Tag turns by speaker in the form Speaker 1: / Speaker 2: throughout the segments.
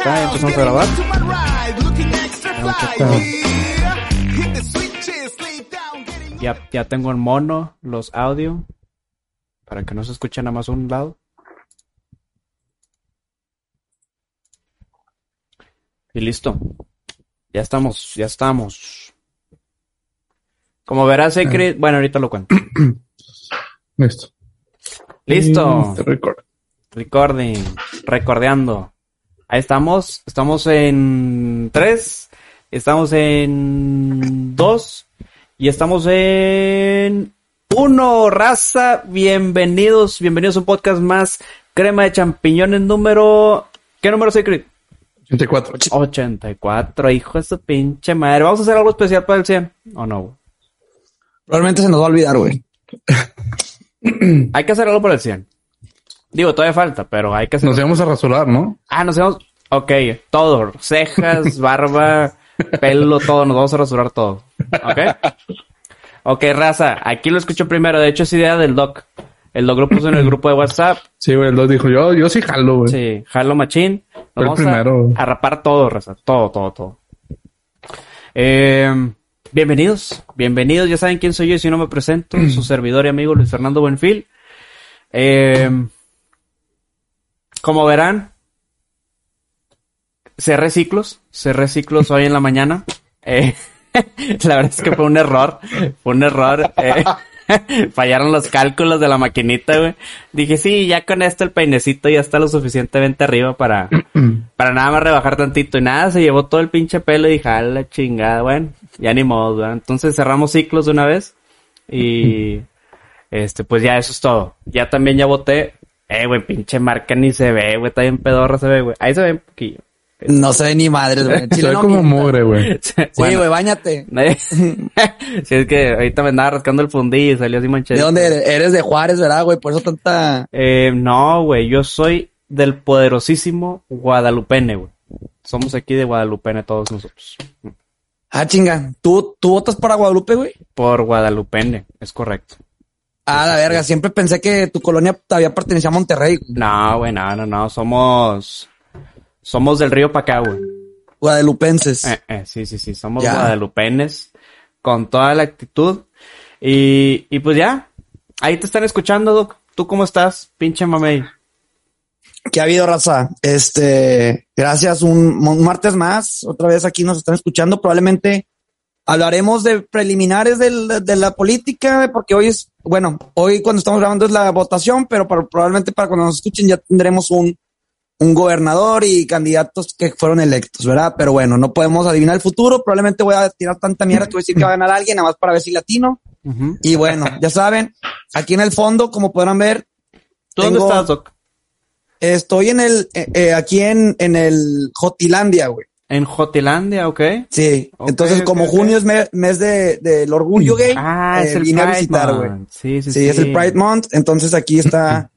Speaker 1: Está, empezamos a grabar. Ya, ya tengo el mono, los audio, para que no se escuche nada más un lado. Y listo. Ya estamos, ya estamos. Como verás, Secret, bueno, ahorita lo cuento.
Speaker 2: Listo.
Speaker 1: Listo.
Speaker 2: Recuerdo.
Speaker 1: Recording, recordeando. Ahí estamos, estamos en 3, estamos en 2 y estamos en 1, raza. Bienvenidos, bienvenidos a un podcast más. Crema de champiñones número... ¿Qué número, Secret?
Speaker 2: 84.
Speaker 1: 84, hijo de su pinche madre. ¿Vamos a hacer algo especial para el 100? ¿O no?
Speaker 3: Probablemente se nos va a olvidar, güey.
Speaker 1: Hay que hacer algo para el 100. Digo, todavía falta, pero hay que hacer...
Speaker 2: Nos íbamos a rasurar, ¿no?
Speaker 1: Ah, nos vamos. Ok, todo. Cejas, barba, pelo, todo. Nos vamos a rasurar todo. Ok. Ok, raza. Aquí lo escucho primero. De hecho, es idea del doc. El doc lo puso en el grupo de WhatsApp.
Speaker 2: Sí, güey, lo dijo yo, yo sí jalo, güey.
Speaker 1: Sí, jalo machín. Nos
Speaker 2: Fue el
Speaker 1: vamos a-
Speaker 2: primero.
Speaker 1: A, rapar todo, raza. Todo, todo, todo. Eh, bienvenidos. Bienvenidos. Ya saben quién soy yo y si no me presento. Su servidor y amigo Luis Fernando Buenfil. Eh, como verán, cerré ciclos, cerré ciclos hoy en la mañana. Eh, la verdad es que fue un error, fue un error. eh, fallaron los cálculos de la maquinita, güey. Dije, sí, ya con esto el peinecito ya está lo suficientemente arriba para, para nada más rebajar tantito. Y nada, se llevó todo el pinche pelo y dije, a la chingada, bueno, ya ni modo, güey. Entonces cerramos ciclos de una vez y este, pues ya eso es todo. Ya también ya voté. Eh, güey, pinche marca ni se ve, güey, está bien pedorra se ve, güey. Ahí se ve un poquillo.
Speaker 3: No se ve ni madres, güey.
Speaker 2: Se ve
Speaker 3: no
Speaker 2: como
Speaker 3: mienta.
Speaker 2: mugre, güey.
Speaker 3: Sí,
Speaker 1: Bueno,
Speaker 3: güey, bañate.
Speaker 1: nadie- sí, es que ahorita me andaba rascando el fundillo y salió así manchado.
Speaker 3: ¿De dónde eres? Eres de Juárez, ¿verdad, güey? Por eso tanta...
Speaker 1: Eh, no, güey, yo soy del poderosísimo Guadalupene, güey. Somos aquí de Guadalupene todos nosotros.
Speaker 3: Ah, chinga. ¿Tú, tú votas para Guadalupe, güey?
Speaker 1: Por Guadalupene, es correcto.
Speaker 3: Ah, la verga. Siempre pensé que tu colonia todavía pertenecía a Monterrey. güey.
Speaker 1: No, güey, no, no, no, somos... Somos del río güey.
Speaker 3: Guadalupenses.
Speaker 1: Eh, eh, sí, sí, sí, somos
Speaker 3: Ya.
Speaker 1: guadalupenes con toda la actitud. Y, y pues ya, ahí te están escuchando, Doc. ¿Tú cómo estás, pinche mamey?
Speaker 3: ¿Qué ha habido, raza? Este, gracias. Un, un martes más. Otra vez aquí nos están escuchando. Probablemente hablaremos de preliminares del- de la política, porque hoy es, bueno, hoy cuando estamos grabando es la votación, pero para- probablemente para cuando nos escuchen ya tendremos un, un gobernador y candidatos que fueron electos, ¿verdad? Pero bueno, no podemos adivinar el futuro. Probablemente voy a tirar tanta mierda que voy a decir que va a ganar alguien, nada más para ver si latino. Y bueno, ya saben, aquí en el fondo, como podrán ver,
Speaker 1: ¿Tú dónde estás, Doc?
Speaker 3: estoy en el, eh, eh, aquí en, en el Jotilandia, güey.
Speaker 1: En Jotilandia, ¿ok?
Speaker 3: Sí, entonces como junio es me- mes de, del orgullo gay,
Speaker 1: Ah, es
Speaker 3: eh,
Speaker 1: el
Speaker 3: vine
Speaker 1: Pride
Speaker 3: a visitar, güey.
Speaker 1: Sí, sí,
Speaker 3: Sí,
Speaker 1: sí.
Speaker 3: es el Pride Month, entonces aquí está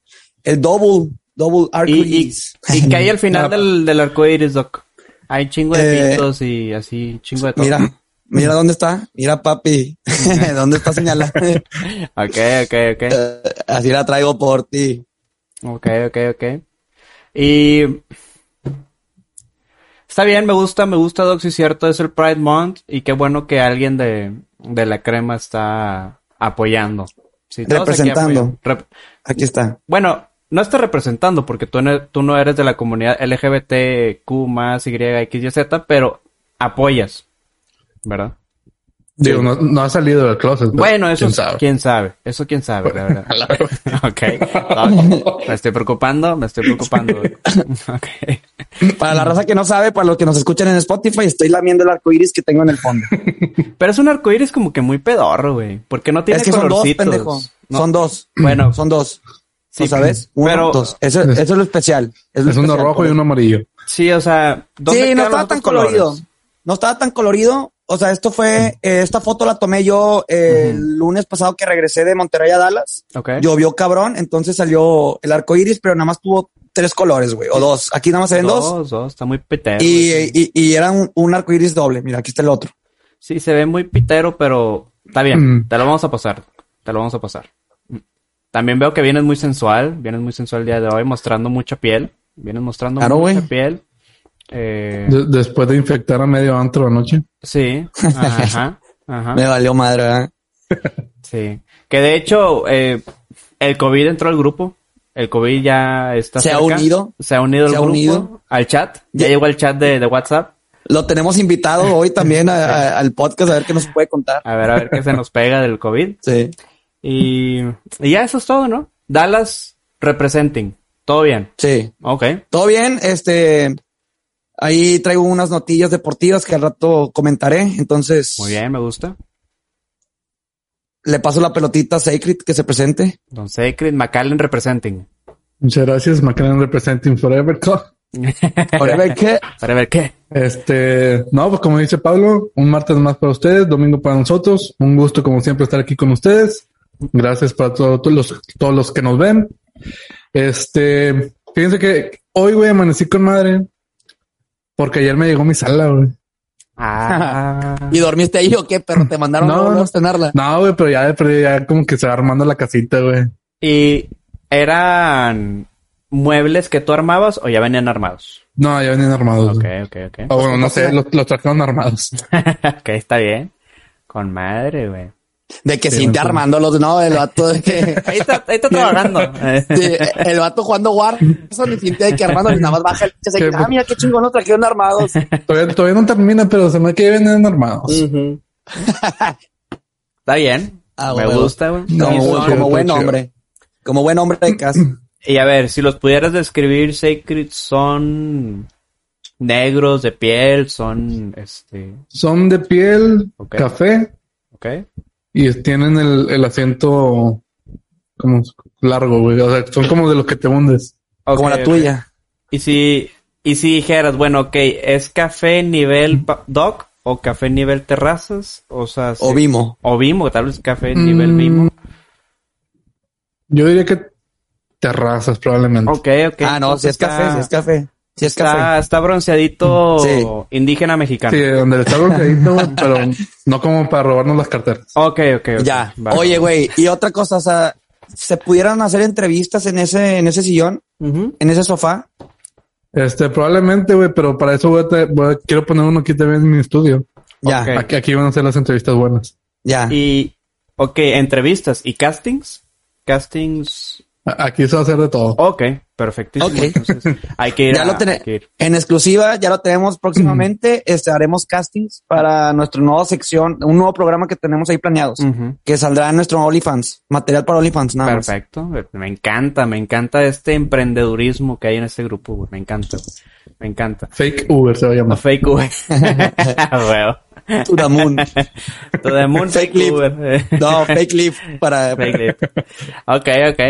Speaker 3: el double, double
Speaker 1: Y, y,
Speaker 3: arcoiris.
Speaker 1: y que hay al final del, del arco iris, Doc. Hay chingo de
Speaker 3: Eh,
Speaker 1: pitos y así, chingo de todo.
Speaker 3: Mira, mira dónde está, mira papi, dónde está señalada.
Speaker 1: Ok, ok, ok.
Speaker 3: Eh, Así la traigo por ti.
Speaker 1: Ok, ok, ok. Y está bien, me gusta, me gusta Doc, sí es cierto, es el Pride Month y qué bueno que alguien de, de la crema está apoyando. Sí, todos aquí
Speaker 3: Representando.
Speaker 1: apoyan. Rep-
Speaker 3: Aquí está.
Speaker 1: bueno, no está representando porque tú, no- tú no eres de la comunidad LGBTQ más Y, X, Y, Z, pero apoyas, ¿verdad?
Speaker 2: Digo, no, no ha salido del closet.
Speaker 1: Bueno, eso
Speaker 2: quién sabe.
Speaker 1: quién sabe, eso quién sabe, la verdad.
Speaker 2: A la verga.
Speaker 1: Ok. Me estoy preocupando, me estoy preocupando. Ok.
Speaker 3: Para la raza que no sabe, para los que nos escuchan en Spotify, estoy lamiendo el arcoiris que tengo en el fondo.
Speaker 1: Pero es un arcoíris como que muy pedorro, güey. Porque no tiene
Speaker 3: es que son dos,
Speaker 1: colorcitos.
Speaker 3: pendejo.
Speaker 1: No.
Speaker 3: Son dos.
Speaker 1: Bueno,
Speaker 3: Son dos.
Speaker 1: Sí,
Speaker 3: ¿no sabes? Uno,
Speaker 1: pero-
Speaker 3: dos. Eso,
Speaker 2: Es-
Speaker 3: eso es lo especial. Es, lo
Speaker 2: Es uno rojo y uno amarillo.
Speaker 1: Sí, o sea, ¿dónde
Speaker 3: Sí, no estaba tan
Speaker 1: colores?
Speaker 3: colorido. No estaba tan colorido. O sea, esto fue, eh, esta foto la tomé yo eh, el lunes pasado que regresé de Monterrey a Dallas.
Speaker 1: Ok.
Speaker 3: Llovió cabrón, entonces salió el arco iris, pero nada más tuvo tres colores, güey, o dos. Aquí nada más se ven dos.
Speaker 1: Dos, dos, está muy pitero.
Speaker 3: Y, y, y era un, un arco iris doble. Mira, aquí está el otro.
Speaker 1: Sí, se ve muy pitero, pero está bien.
Speaker 2: Mm.
Speaker 1: Te lo vamos a pasar. Te lo vamos a pasar. También veo que vienes muy sensual. Vienes muy sensual el día de hoy, mostrando mucha piel. Vienes mostrando
Speaker 3: Claro,
Speaker 1: mucha piel. Eh,
Speaker 2: De- después de infectar a medio antro anoche.
Speaker 1: sí. Ajá. Ajá.
Speaker 3: Me valió madre, ¿verdad?
Speaker 1: Sí. Que de hecho, eh, el COVID entró al grupo. El COVID ya está
Speaker 3: Se ha unido.
Speaker 1: Se ha unido
Speaker 3: Se
Speaker 1: al
Speaker 3: ha
Speaker 1: grupo.
Speaker 3: unido.
Speaker 1: Al chat. Ya
Speaker 3: Ya-
Speaker 1: llegó al chat de, de WhatsApp.
Speaker 3: Lo tenemos invitado hoy también a- a- al podcast a ver qué nos puede contar.
Speaker 1: A ver, a ver qué se nos pega del COVID.
Speaker 3: Sí.
Speaker 1: Y, y ya eso es todo, ¿no? Dallas representing. Todo bien.
Speaker 3: Sí.
Speaker 1: Ok.
Speaker 3: Todo bien, este, ahí traigo unas notillas deportivas que al rato comentaré, entonces
Speaker 1: Muy bien, me gusta.
Speaker 3: le paso la pelotita a Sacred que se presente.
Speaker 1: Don Sacred McAllen representing.
Speaker 2: Muchas gracias, McLaren Representing Forever. Co.
Speaker 3: Ahora ver qué.
Speaker 1: Para ver qué.
Speaker 2: Este, no, pues como dice Pablo, un martes más para ustedes, domingo para nosotros. Un gusto, como siempre, estar aquí con ustedes. Gracias para todo- todos los, todos los que nos ven. Este, fíjense que hoy, güey, amanecí con madre. Porque ayer me llegó mi sala, güey.
Speaker 1: Ah.
Speaker 3: ¿Y dormiste ahí o qué, perro? ¿Te mandaron
Speaker 2: No,
Speaker 3: a estrenarla?
Speaker 2: No, güey, pero ya, pero ya como que se va armando la casita, güey.
Speaker 1: ¿Y eran muebles que tú armabas o ya venían armados?
Speaker 2: No, ya venían armados.
Speaker 1: Ok, ok, ok.
Speaker 2: O bueno, no sé, los, los trajeron armados.
Speaker 1: ok, está bien. Con madre, güey.
Speaker 3: De que
Speaker 2: Sí,
Speaker 3: sí, te
Speaker 2: acuerdo.
Speaker 3: armándolos, no, el vato de que...
Speaker 1: Ahí está, ahí está trabajando.
Speaker 3: Sí, el vato jugando War, eso ni siente de que armando, nada más baja el.
Speaker 2: Sí,
Speaker 3: Ah, mira qué chingón, lo trajeron armados.
Speaker 2: Todavía, todavía no termina, pero se me que armados.
Speaker 1: está bien.
Speaker 3: Ah,
Speaker 1: me gusta, güey. Son-
Speaker 3: como buen hombre. Como buen hombre de casa.
Speaker 1: Y a ver, si los pudieras describir, Sacred son negros de piel, son este,
Speaker 2: Son de piel, café,
Speaker 1: ¿ok?
Speaker 2: Y tienen el, el asiento como largo, güey. O sea, son como de los que te hundes.
Speaker 3: como la tuya.
Speaker 1: Y si, y si dijeras, bueno, ok, ¿es café nivel dock o café nivel terrazas? O sea,
Speaker 3: O Vimo.
Speaker 1: o Vimo, tal vez café nivel
Speaker 2: Mm,
Speaker 1: Vimo.
Speaker 2: Yo diría que terrazas probablemente.
Speaker 1: Ok, ok.
Speaker 3: Ah, no, si es
Speaker 1: Está-
Speaker 3: café, si es café. Si es
Speaker 1: Está,
Speaker 3: café.
Speaker 1: está bronceadito
Speaker 3: Sí.
Speaker 1: indígena mexicano.
Speaker 2: Sí, donde está güey, pero no como para robarnos las carteras.
Speaker 1: Ok, ok, ok.
Speaker 3: Ya. Oye, güey, y otra cosa, o sea, ¿se pudieran hacer entrevistas en ese, en ese sillón, en ese sofá?
Speaker 2: Este, probablemente, güey, pero para eso voy a te- voy a- quiero poner uno aquí también en mi estudio.
Speaker 3: Ya,
Speaker 1: Ok.
Speaker 2: Aquí, aquí van a hacer las entrevistas buenas.
Speaker 3: ya.
Speaker 1: Y, ok, entrevistas y castings. Castings.
Speaker 2: Aquí se va a hacer de todo.
Speaker 1: Ok, perfectísimo.
Speaker 3: Ok.
Speaker 1: Entonces, hay que ir
Speaker 3: Ya
Speaker 1: a-
Speaker 3: lo
Speaker 1: hay que ir.
Speaker 3: En exclusiva, ya lo tenemos próximamente. Este, haremos castings para nuestra nueva sección, un nuevo programa que tenemos ahí planeados, que saldrá en nuestro OnlyFans, material para OnlyFans, nada más.
Speaker 1: Perfecto. Me encanta, me encanta este emprendedurismo que hay en este grupo, güey. Me encanta. Me encanta.
Speaker 2: Fake Uber se va a
Speaker 1: No
Speaker 2: llamar.
Speaker 1: fake Uber. Huevo.
Speaker 3: To the moon.
Speaker 1: To the moon
Speaker 3: Fake
Speaker 1: fake. Uber.
Speaker 3: No, fake leaf para.
Speaker 1: Fake lip. Ok, ok.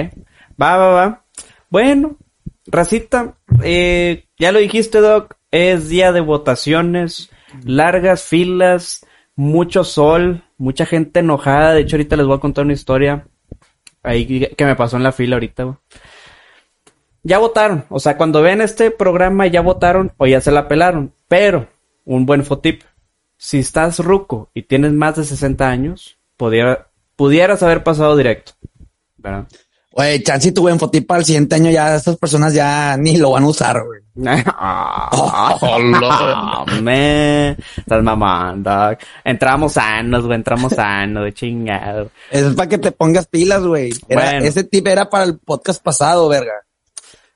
Speaker 1: Va, va, va. Bueno, Racita, eh, ya lo dijiste, Doc, es día de votaciones, largas filas, mucho sol, mucha gente enojada. De hecho, ahorita les voy a contar una historia ahí que me pasó en la fila ahorita. Ya votaron, o sea, cuando ven este programa ya votaron o ya se la pelaron. Pero, un buen fotip, si estás ruco y tienes más de 60 años, pudiera, pudieras haber pasado directo.
Speaker 3: Güey, chance y tu buen fotip para el siguiente año ya estas personas ya ni lo van a usar, güey.
Speaker 1: Me, estás mamando. Entramos sanos, güey, entramos sanos, chingado.
Speaker 3: Eso es para que te pongas pilas, güey.
Speaker 1: Bueno.
Speaker 3: Ese tip era para el podcast pasado, verga.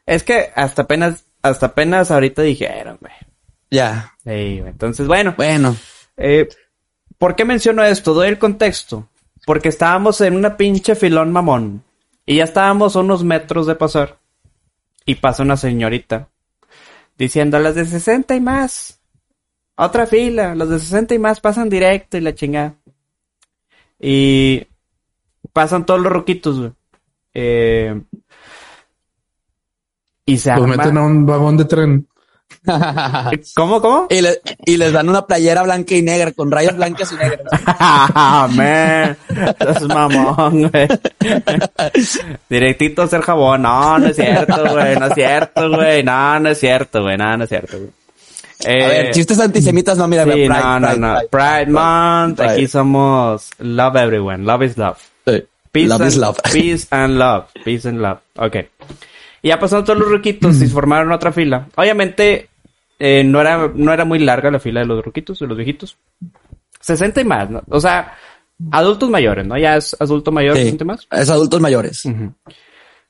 Speaker 1: Es que hasta apenas, hasta apenas ahorita dijeron, güey.
Speaker 3: Ya.
Speaker 1: Sí, güey. entonces, bueno,
Speaker 3: Bueno.
Speaker 1: eh, ¿por qué menciono esto? Doy el contexto. Porque estábamos en una pinche filón mamón. Y ya estábamos a unos metros de pasar. Y pasa una señorita. Diciendo, las de 60 y más. Otra fila. Los de 60 y más pasan directo y la chingada. Y pasan todos los roquitos, güey. Eh, Y se arma...
Speaker 2: meten a un vagón de tren.
Speaker 1: ¿Cómo, cómo?
Speaker 3: y, le- y les dan una playera blanca y negra con rayas blancas y negras.
Speaker 1: Man. Es mamón, güey. Directito a hacer jabón. No, no es cierto, güey. No es cierto, güey. No, no es cierto, güey. No, no es cierto, güey. Eh,
Speaker 3: A ver, chistes antisemitas, no, mira,
Speaker 1: sí,
Speaker 3: Pride,
Speaker 1: no, no,
Speaker 3: Pride,
Speaker 1: no.
Speaker 3: Pride.
Speaker 1: Pride, Month. Aquí somos love everyone. Love is love.
Speaker 3: Sí.
Speaker 1: Peace
Speaker 3: Love
Speaker 1: and,
Speaker 3: is love.
Speaker 1: Peace and love. Peace and love. Ok. Y ya pasaron todos los ruquitos y se formaron otra fila. Obviamente, eh, no era, no era muy larga la fila de los ruquitos, de los viejitos. 60 y más, ¿no? O sea, adultos mayores, ¿no? Ya es adulto mayor,
Speaker 3: Sí.
Speaker 1: 60 y más.
Speaker 3: Es adultos mayores.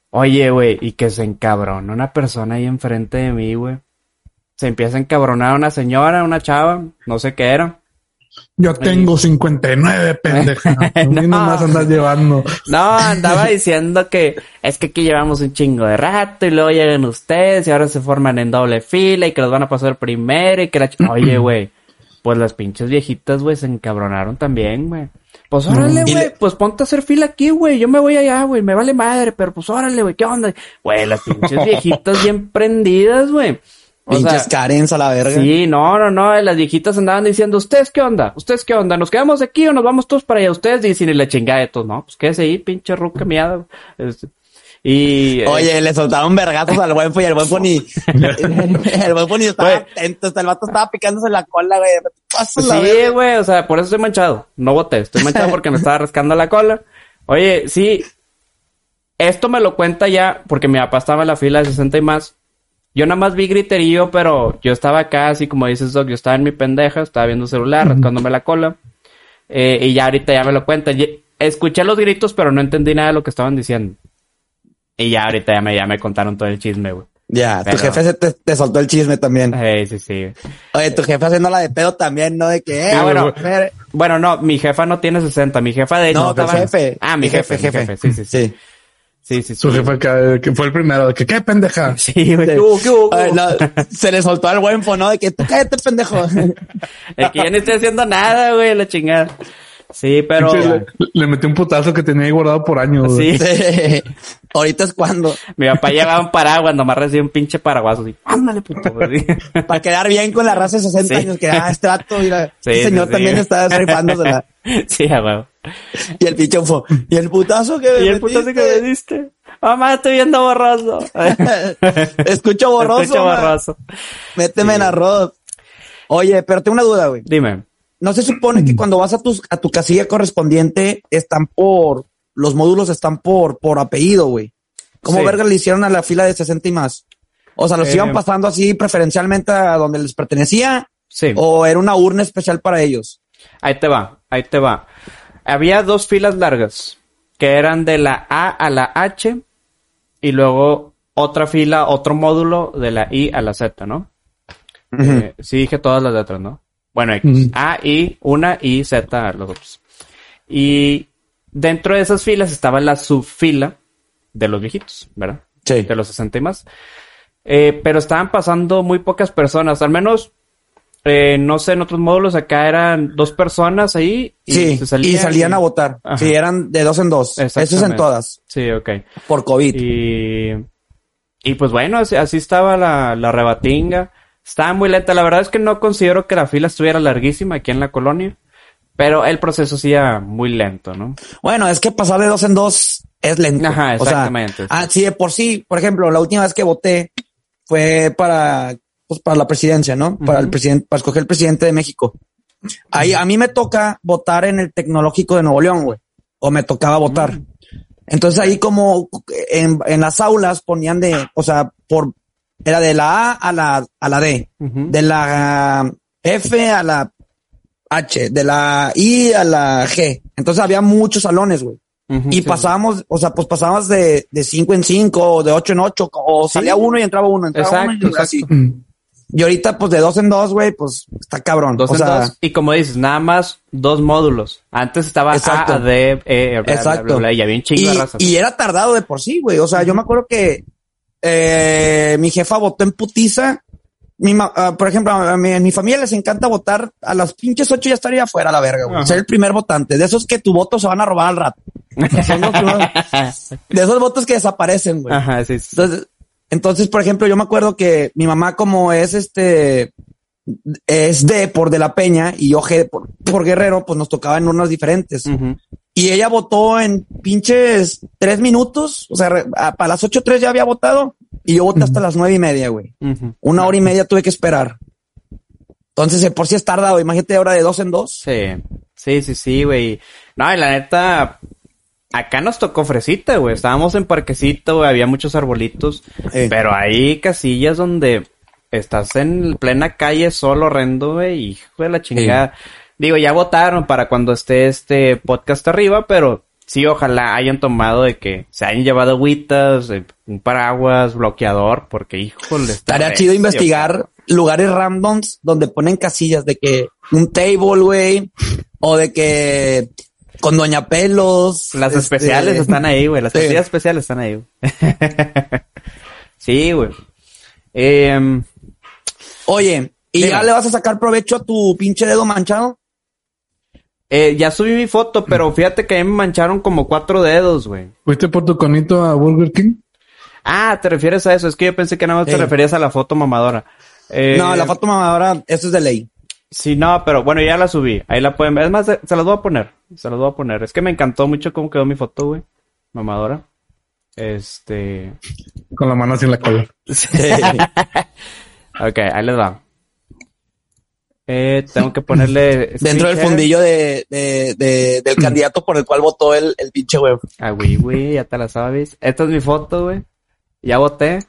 Speaker 1: Oye, güey, y que se encabrona una persona ahí enfrente de mí, güey. Se empieza a encabronar una señora, una chava, no sé qué era.
Speaker 2: Yo tengo 59, pendeja. A mí
Speaker 1: No.
Speaker 2: nomás andas llevando.
Speaker 1: No, andaba diciendo que es que aquí llevamos un chingo de rato y luego llegan ustedes y ahora se forman en doble fila y que los van a pasar primero y que la... ch- Oye, güey, pues las pinches viejitas, güey, se encabronaron también, güey. Pues órale, güey,
Speaker 3: le-
Speaker 1: pues ponte a hacer fila aquí, güey, yo me voy allá, güey, me vale madre, pero pues órale, güey, ¿qué onda? Güey, las pinches viejitas bien prendidas, güey.
Speaker 3: Pinches
Speaker 1: sea,
Speaker 3: Karens a la verga.
Speaker 1: Sí, no, no, no, las viejitas andaban diciendo, ¿ustedes qué onda? ¿Ustedes qué onda? ¿Nos quedamos aquí o nos vamos todos para allá? Ustedes dicen y la chingada de todos, no, pues quédese ahí, pinche ruca miada. Este, y... eh,
Speaker 3: Oye, le soltaron vergazos al buen y el buen ni... el buen ni estaba atento. Hasta el vato estaba picándose la cola, güey.
Speaker 1: Sí, güey, o sea, por eso estoy manchado. No voté, estoy manchado porque me estaba rascando la cola. Oye, sí, esto me lo cuenta ya porque mi papá estaba en la fila de 60 y más. Yo nada más vi griterío, pero yo estaba acá, así como dices, Doc, yo estaba en mi pendeja, estaba viendo celular, rascándome la cola. Eh, y ya ahorita ya me lo cuenta. Ye- Escuché los gritos, pero no entendí nada de lo que estaban diciendo. Y ya ahorita ya me, ya me contaron todo el chisme, güey.
Speaker 3: Ya, tu jefe se te, te soltó el chisme también.
Speaker 1: Eh, sí, sí.
Speaker 3: Oye, tu jefe haciéndola de pedo también, ¿no? De que, eh,
Speaker 1: Ah, bueno. Bueno, no, mi jefa no tiene 60. Mi jefa de hecho
Speaker 3: No, tu
Speaker 1: estaba-
Speaker 3: jefe.
Speaker 1: Ah, mi jefe,
Speaker 3: jefe.
Speaker 1: Sí, sí, sí.
Speaker 3: Sí.
Speaker 1: Sí, sí, sí.
Speaker 2: Su jefe acá, que fue el primero, de que, ¿qué pendeja?
Speaker 1: Sí, güey. ¿Qué hubo, qué hubo, qué
Speaker 3: Oye,
Speaker 1: hubo?
Speaker 3: no, se le soltó al buen ¿no? De que, tú cállate, pendejo.
Speaker 1: Es que yo no estoy haciendo nada, güey, la chingada. Sí, pero...
Speaker 2: Le, le metí un putazo que tenía ahí guardado por años. güey.
Speaker 1: Sí,
Speaker 3: Sí. Ahorita es cuando.
Speaker 1: mi papá llevaba un paraguas, nomás recibió un pinche paraguaso así. Ándale, puto. güey.
Speaker 3: Para quedar bien con la raza de 60
Speaker 1: Sí.
Speaker 3: años, que ah, este vato, mira,
Speaker 1: Sí,
Speaker 3: este señor
Speaker 1: sí.
Speaker 3: también está rifándosela.
Speaker 1: Sí, a huevo.
Speaker 3: Y el pinche fue, y el putazo que me
Speaker 1: Y el putazo que me diste. Mamá, estoy viendo borroso.
Speaker 3: Escucho borroso.
Speaker 1: Escucho borroso.
Speaker 3: Méteme en arroz. Oye, pero tengo una duda, güey.
Speaker 1: Dime.
Speaker 3: No se supone que cuando vas a tus, a tu casilla correspondiente están por, los módulos están por, por apellido, güey. ¿Cómo
Speaker 1: Sí.
Speaker 3: verga le hicieron a la fila de 60 y más? O sea, los
Speaker 1: Eh,
Speaker 3: iban pasando así preferencialmente a donde les pertenecía
Speaker 1: Sí.
Speaker 3: o era una urna especial para ellos.
Speaker 1: Ahí te va, ahí te va. Había dos filas largas, que eran de la A a la H, y luego otra fila, otro módulo de la I a la Z, ¿no? Eh, sí dije todas las letras, ¿no? Bueno, X. A, I, una y Z, los otros. Y dentro de esas filas estaba la subfila de los viejitos, ¿verdad?
Speaker 3: Sí.
Speaker 1: de los 60 y más. Eh, pero estaban pasando muy pocas personas, al menos, eh, no sé, en otros módulos acá eran dos personas ahí. Y
Speaker 3: Sí,
Speaker 1: se
Speaker 3: y
Speaker 1: salían
Speaker 3: salían a votar.
Speaker 1: Ajá.
Speaker 3: Sí, eran de dos en dos. Eso es en todas.
Speaker 1: Sí, ok.
Speaker 3: Por COVID.
Speaker 1: Y, y pues bueno, así, así estaba la, la rebatinga. Estaba muy lenta. La verdad es que no considero que la fila estuviera larguísima aquí en la colonia. Pero el proceso sí era muy lento, ¿no?
Speaker 3: Bueno, es que pasar de dos en dos es lento.
Speaker 1: Ajá,
Speaker 3: O sea,
Speaker 1: exactamente, sí.
Speaker 3: ah, sí, de por sí, por ejemplo, la última vez que voté fue para, pues, para la presidencia, ¿no? Para el presidente, para escoger el presidente de México. Ahí, a mí me toca votar en el tecnológico de Nuevo León, güey. O me tocaba votar. Entonces ahí como en, en las aulas ponían de, o sea, por, era de la A a la, a la D. De la ah, F a la H, de la I a la G. Entonces había muchos salones, güey. Y
Speaker 1: sí.
Speaker 3: pasábamos, o sea, pues pasábamos de, de cinco en cinco, o de ocho en ocho, o salía uno y entraba uno, entraba
Speaker 1: Exacto,
Speaker 3: uno y
Speaker 1: exacto.
Speaker 3: así. Y ahorita, pues de dos en dos, güey, pues está cabrón.
Speaker 1: Dos
Speaker 3: o
Speaker 1: en
Speaker 3: sea,
Speaker 1: dos. Y como dices, nada más dos módulos. Antes estaba
Speaker 3: Exacto.
Speaker 1: A, D, E, bla,
Speaker 3: Exacto.
Speaker 1: bla, bla, y había un chingo de
Speaker 3: y,
Speaker 1: razas.
Speaker 3: y era tardado de por sí, güey. O sea, yo me acuerdo que eh, mi jefa votó en putiza. Mi ma- ah, por ejemplo, a mi, familia les encanta votar a las pinches ocho ya estaría afuera la verga, güey. Ser el primer votante. De esos que tu voto se van a robar al rato. Son los primeros- de esos votos que desaparecen, güey.
Speaker 1: Ajá, sí, sí.
Speaker 3: Entonces, Entonces, por ejemplo, yo me acuerdo que mi mamá, como es este, es de por de la Peña y yo G por, por Guerrero, pues nos tocaba en urnas diferentes. Y ella votó en pinches tres minutos. O sea, para las ocho tres ya había votado y yo voté hasta las nueve y media, güey. Una hora y media tuve que esperar. Entonces, por si es tardado. Imagínate ahora de dos en dos.
Speaker 1: Sí, sí, sí, sí, güey. No, y la neta, acá nos tocó fresita, güey. Estábamos en parquecito, güey, había muchos arbolitos.
Speaker 3: Eh.
Speaker 1: Pero hay casillas donde estás en plena calle solo horrendo, güey, hijo de la chingada. Digo, ya votaron para cuando esté este podcast arriba, pero sí, ojalá hayan tomado de que se hayan llevado agüitas, eh, un paraguas, bloqueador, porque híjole,
Speaker 3: Estaría chido investigar lugares randoms donde ponen casillas de que un table, güey, o de que con Doña Pelos.
Speaker 1: Las
Speaker 3: este,
Speaker 1: especiales están ahí, güey. Las
Speaker 3: Sí.
Speaker 1: casillas especiales están ahí, güey. sí, güey. Em,
Speaker 3: Oye, ¿y
Speaker 1: Dime.
Speaker 3: ya le vas a sacar provecho a tu pinche dedo manchado?
Speaker 1: Eh, ya subí mi foto, pero fíjate que a mí me mancharon como cuatro dedos, güey.
Speaker 2: ¿Fuiste por tu conito a Burger King?
Speaker 1: Ah, ¿te refieres a eso? Es que yo pensé que nada más te
Speaker 3: Sí.
Speaker 1: referías a la foto mamadora. Eh,
Speaker 3: no, la foto mamadora, eso es de ley.
Speaker 1: Sí, no, pero bueno, ya la subí. Ahí la pueden ver. Es más, se se las voy a poner. Se las voy a poner. Es que me encantó mucho cómo quedó mi foto, güey. Mamadora. Este...
Speaker 2: Con la mano así en la cola.
Speaker 1: Ok, ahí les va. Eh, tengo que ponerle...
Speaker 3: Dentro del fundillo de, de, de- del candidato por el cual votó el, el pinche güey.
Speaker 1: Ah, güey, güey, ya te la sabes. Esta es mi foto, güey. Ya voté.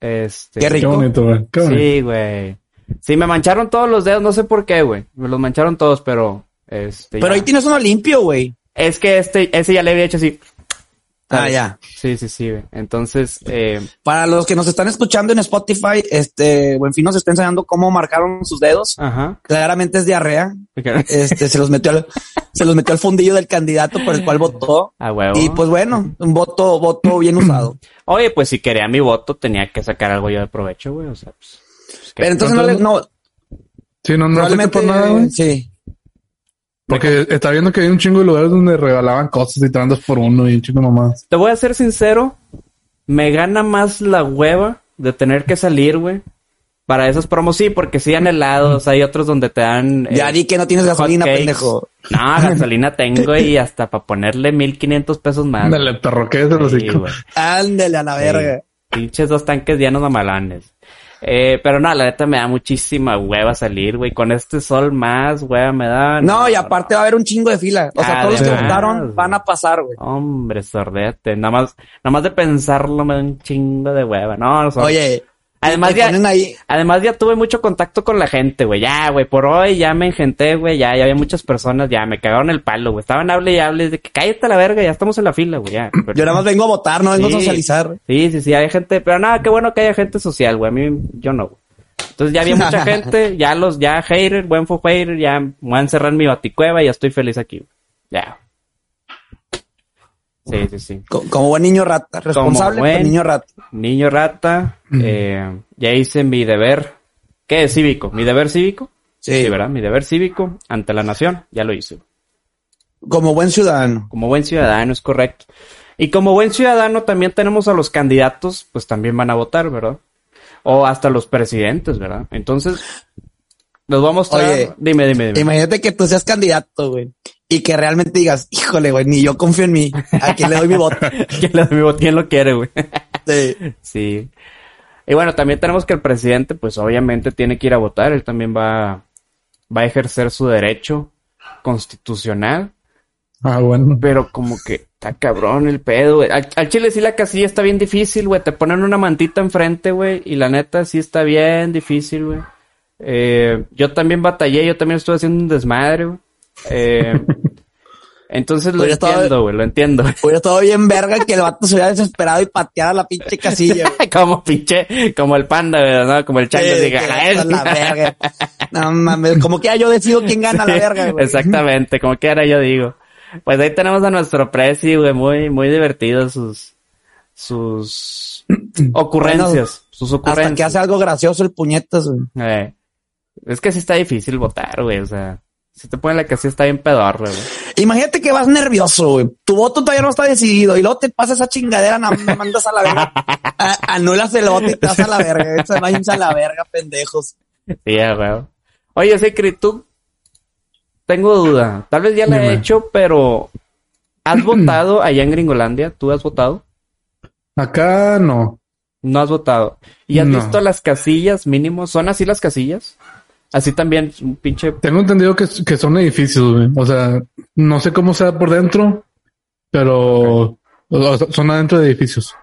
Speaker 1: Este.
Speaker 3: Qué
Speaker 2: Qué
Speaker 3: rico.
Speaker 2: bonito, güey. Qué bonito.
Speaker 1: Sí, güey. Sí, me mancharon todos los dedos, no sé por qué, güey. Me los mancharon todos, pero. Este.
Speaker 3: Pero
Speaker 1: ya.
Speaker 3: ahí tienes uno limpio, güey.
Speaker 1: Es que este, ese ya le había hecho así.
Speaker 3: Ah, ya.
Speaker 1: Sí, sí, sí, güey. Entonces, eh,
Speaker 3: Para los que nos están escuchando en Spotify, este, Buenfin nos está enseñando cómo marcaron sus dedos.
Speaker 1: ajá.
Speaker 3: Claramente es diarrea. Este, se los metió al, se los metió al fundillo del candidato por el cual votó.
Speaker 1: A huevo.
Speaker 3: Y pues bueno, un voto, voto bien usado.
Speaker 1: Oye, pues si quería mi voto, tenía que sacar algo yo de provecho, güey. O sea, pues. pues.
Speaker 3: Pero entonces no le, no,
Speaker 2: Sí, no, no fuiste
Speaker 3: probablemente,
Speaker 2: por nada, güey.
Speaker 3: sí.
Speaker 2: Porque está viendo que hay un chingo de lugares donde regalaban cosas y te dan dos por uno y un chingo mamás.
Speaker 1: Te voy a ser sincero, me gana más la hueva de tener que salir, güey. Para esos promos, sí, porque sí han helados, hay otros donde te dan... eh,
Speaker 3: Ya di que no tienes gasolina, pendejo.
Speaker 1: No, gasolina tengo y hasta para ponerle 1500 pesos más.
Speaker 2: Ándale, perro, ¿qué es el
Speaker 1: Sí,
Speaker 2: hocico?
Speaker 1: güey.
Speaker 3: Ándele a la verga.
Speaker 1: Pinches dos tanques llenos de malanes. Eh, pero no, la neta me da muchísima hueva salir, güey. Con este sol más hueva me da.
Speaker 3: No, y aparte va a haber un chingo de fila. O sea, todos los que votaron van a pasar, güey.
Speaker 1: Hombre, sordete. Nada más, nada más de pensarlo me da un chingo de hueva. No, no son-
Speaker 3: Oye,
Speaker 1: Además ya,
Speaker 3: ahí.
Speaker 1: además ya tuve mucho contacto con la gente, güey. Ya, güey, por hoy ya me engenté, güey. Ya, ya había muchas personas, ya me cagaron el palo, güey. Estaban hable y hable de que cállate a la verga, ya estamos en la fila, güey. Ya. Pero-
Speaker 3: Yo nada más vengo a votar, no vengo
Speaker 1: Sí.
Speaker 3: a socializar.
Speaker 1: Sí, sí, sí, hay gente, pero nada, qué bueno que haya gente social, güey. A mí, yo no, güey. Entonces ya había mucha gente, ya los, ya hater, buen fue hater, ya me voy a encerrar en mi baticueva y ya estoy feliz aquí, güey. Ya. Sí, sí, sí.
Speaker 3: Co- Como buen niño rata. Responsable,
Speaker 1: buen-
Speaker 3: pero niño rata.
Speaker 1: Niño rata, eh, ya hice mi deber. ¿Qué es cívico? ¿Mi deber cívico?
Speaker 3: Sí.
Speaker 1: Sí, ¿verdad? Mi deber cívico ante la nación, ya lo hice.
Speaker 3: Como buen ciudadano.
Speaker 1: Como buen ciudadano, es correcto. Y como buen ciudadano también tenemos a los candidatos, pues también van a votar, ¿verdad? O hasta los presidentes, ¿verdad? Entonces, los vamos a mostrar.
Speaker 3: Oye,
Speaker 1: dime, dime, dime.
Speaker 3: Imagínate que tú seas candidato, güey. Y que realmente digas, híjole, güey, ni yo confío en mí. ¿A quién le doy mi voto?
Speaker 1: ¿Quién le da mi voto? ¿Quién lo quiere, güey?
Speaker 3: Sí.
Speaker 1: sí. Y bueno, también tenemos que el presidente, pues obviamente tiene que ir a votar. Él también va, va a ejercer su derecho constitucional.
Speaker 2: Ah, bueno.
Speaker 1: Pero como que está cabrón el pedo, güey. Al, al chile sí la casilla está bien difícil, güey. Te ponen una mantita enfrente, güey. Y la neta sí está bien difícil, güey. Eh, yo también batallé, yo también estuve haciendo un desmadre, güey. Eh, entonces lo
Speaker 3: estado-
Speaker 1: entiendo, güey, lo entiendo.
Speaker 3: Hubiera estado bien verga que el vato se hubiera desesperado y pateara la pinche casilla.
Speaker 1: como pinche, como el panda, güey, ¿no? Como el chango,
Speaker 3: Sí,
Speaker 1: diga, "Ah,
Speaker 3: la verga. No mames, como que ya yo decido quién gana la
Speaker 1: Sí,
Speaker 3: verga, güey.
Speaker 1: Exactamente, como que ahora yo digo. Pues ahí tenemos a nuestro presi, güey, muy, muy divertido sus, sus ocurrencias, sus ocurrencias.
Speaker 3: Hasta que hace algo gracioso el puñetas, güey.
Speaker 1: Eh, es que sí está difícil votar, güey, o sea, Si te ponen la casilla está bien pedorro, güey.
Speaker 3: Imagínate que vas nervioso, güey. Tu voto todavía no está decidido y luego te pasa esa chingadera, no, me mandas a la verga. A- anulas el voto y te vas a la verga. Se váyanse a la verga, pendejos.
Speaker 1: Sí, güey. Oye, Secret, tú... Tengo duda. Tal vez ya la he hecho, pero... ¿Has votado allá en Gringolandia? ¿Tú has votado?
Speaker 2: Acá no.
Speaker 1: No has votado. ¿Y has
Speaker 2: No.
Speaker 1: visto las casillas mínimo? ¿Son así las casillas? Así también, un pinche...
Speaker 2: Tengo entendido que, que son edificios, güey. O sea, no sé cómo sea por dentro, pero son adentro de edificios.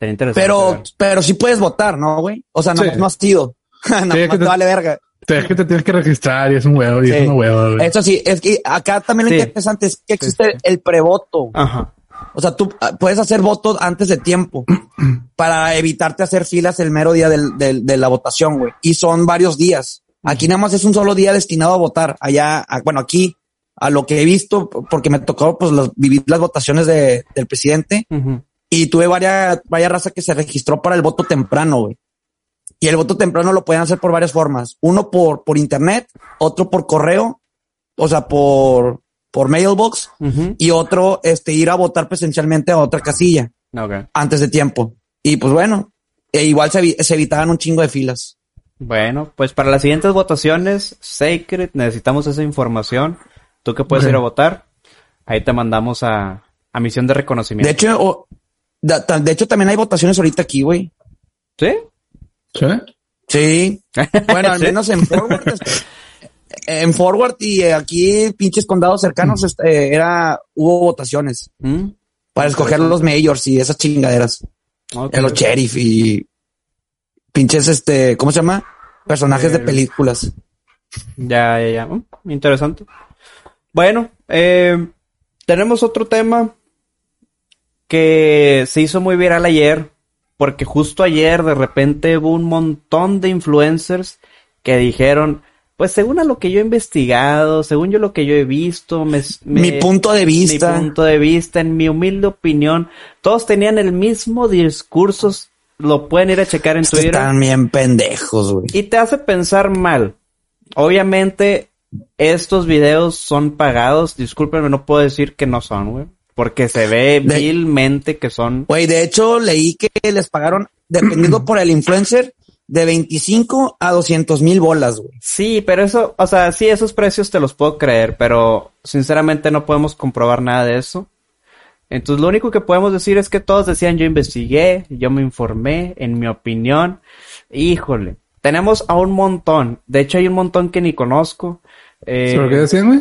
Speaker 1: Interesante
Speaker 3: Pero,
Speaker 1: ver.
Speaker 3: pero sí puedes votar, ¿no, güey? O sea, no,
Speaker 2: Sí.
Speaker 3: no has sido. Nada
Speaker 2: Sí,
Speaker 3: más
Speaker 2: que
Speaker 3: te
Speaker 2: te-
Speaker 3: vale verga.
Speaker 2: Te, es que te tienes que registrar y es un huevo, y
Speaker 3: Sí.
Speaker 2: es una hueva, güey.
Speaker 3: Eso sí, es que acá también lo
Speaker 1: Sí.
Speaker 3: interesante es que existe
Speaker 1: Sí, sí.
Speaker 3: el prevoto.
Speaker 1: Ajá.
Speaker 3: O sea, tú ah, puedes hacer votos antes de tiempo para evitarte hacer filas el mero día del, del- de la votación, güey. Y son varios días. Aquí nada más es un solo día destinado a votar. Allá, a- bueno, aquí, a lo que he visto, porque me tocó pues los- vivir las votaciones de, del presidente y tuve varias, varias raza que se registró para el voto temprano, güey. Y el voto temprano lo pueden hacer por varias formas. Uno por, por internet, otro por correo, o sea, por, por mailbox,
Speaker 1: Ujú.
Speaker 3: y otro, este, ir a votar presencialmente a otra casilla
Speaker 1: Ok.
Speaker 3: antes de tiempo. Y pues bueno, e igual se, evi- se evitaban un chingo de filas.
Speaker 1: Bueno, pues para las siguientes votaciones, Sacred, necesitamos esa información. Tú que puedes ir a votar, ahí te mandamos a, a misión de reconocimiento.
Speaker 3: De hecho, o- da- ta- de hecho también hay votaciones ahorita aquí, güey.
Speaker 1: ¿Sí?
Speaker 2: ¿Sí?
Speaker 3: Sí. Bueno, al
Speaker 1: ¿Sí?
Speaker 3: menos en Forward. En Forward y eh, aquí, pinches condados cercanos, este, era, hubo votaciones
Speaker 1: ¿Mm?
Speaker 3: para escoger los mayors y esas chingaderas.
Speaker 1: Ok.
Speaker 3: En los sheriff y pinches, este, ¿cómo se llama? Personajes de
Speaker 1: Eh,
Speaker 3: películas.
Speaker 1: Ya, ya, ya. Mm, interesante. Bueno, eh, tenemos otro tema que se hizo muy viral ayer, porque justo ayer de repente hubo un montón de influencers que dijeron, pues según a lo que yo he investigado, según yo lo que yo he visto, me, me-
Speaker 3: Mi punto de vista.
Speaker 1: mi punto de vista, en mi humilde opinión, todos tenían el mismo discurso, lo pueden ir a checar en
Speaker 3: Estos
Speaker 1: Twitter.
Speaker 3: Están bien pendejos, güey.
Speaker 1: Y te hace pensar mal. Obviamente, estos videos son pagados. Discúlpenme, no puedo decir que no son, güey. Porque se ve vilmente que son.
Speaker 3: Güey, de hecho, leí que les pagaron, dependiendo por el influencer, de 25 a 200 mil bolas, güey.
Speaker 1: Sí, pero eso, o sea, sí, esos precios te los puedo creer, pero sinceramente no podemos comprobar nada de eso. Entonces, lo único que podemos decir es que todos decían, yo investigué, yo me informé, en mi opinión. Híjole, tenemos a un montón. De hecho, hay un montón que ni conozco. Eh,
Speaker 2: ¿Pero qué decían, güey?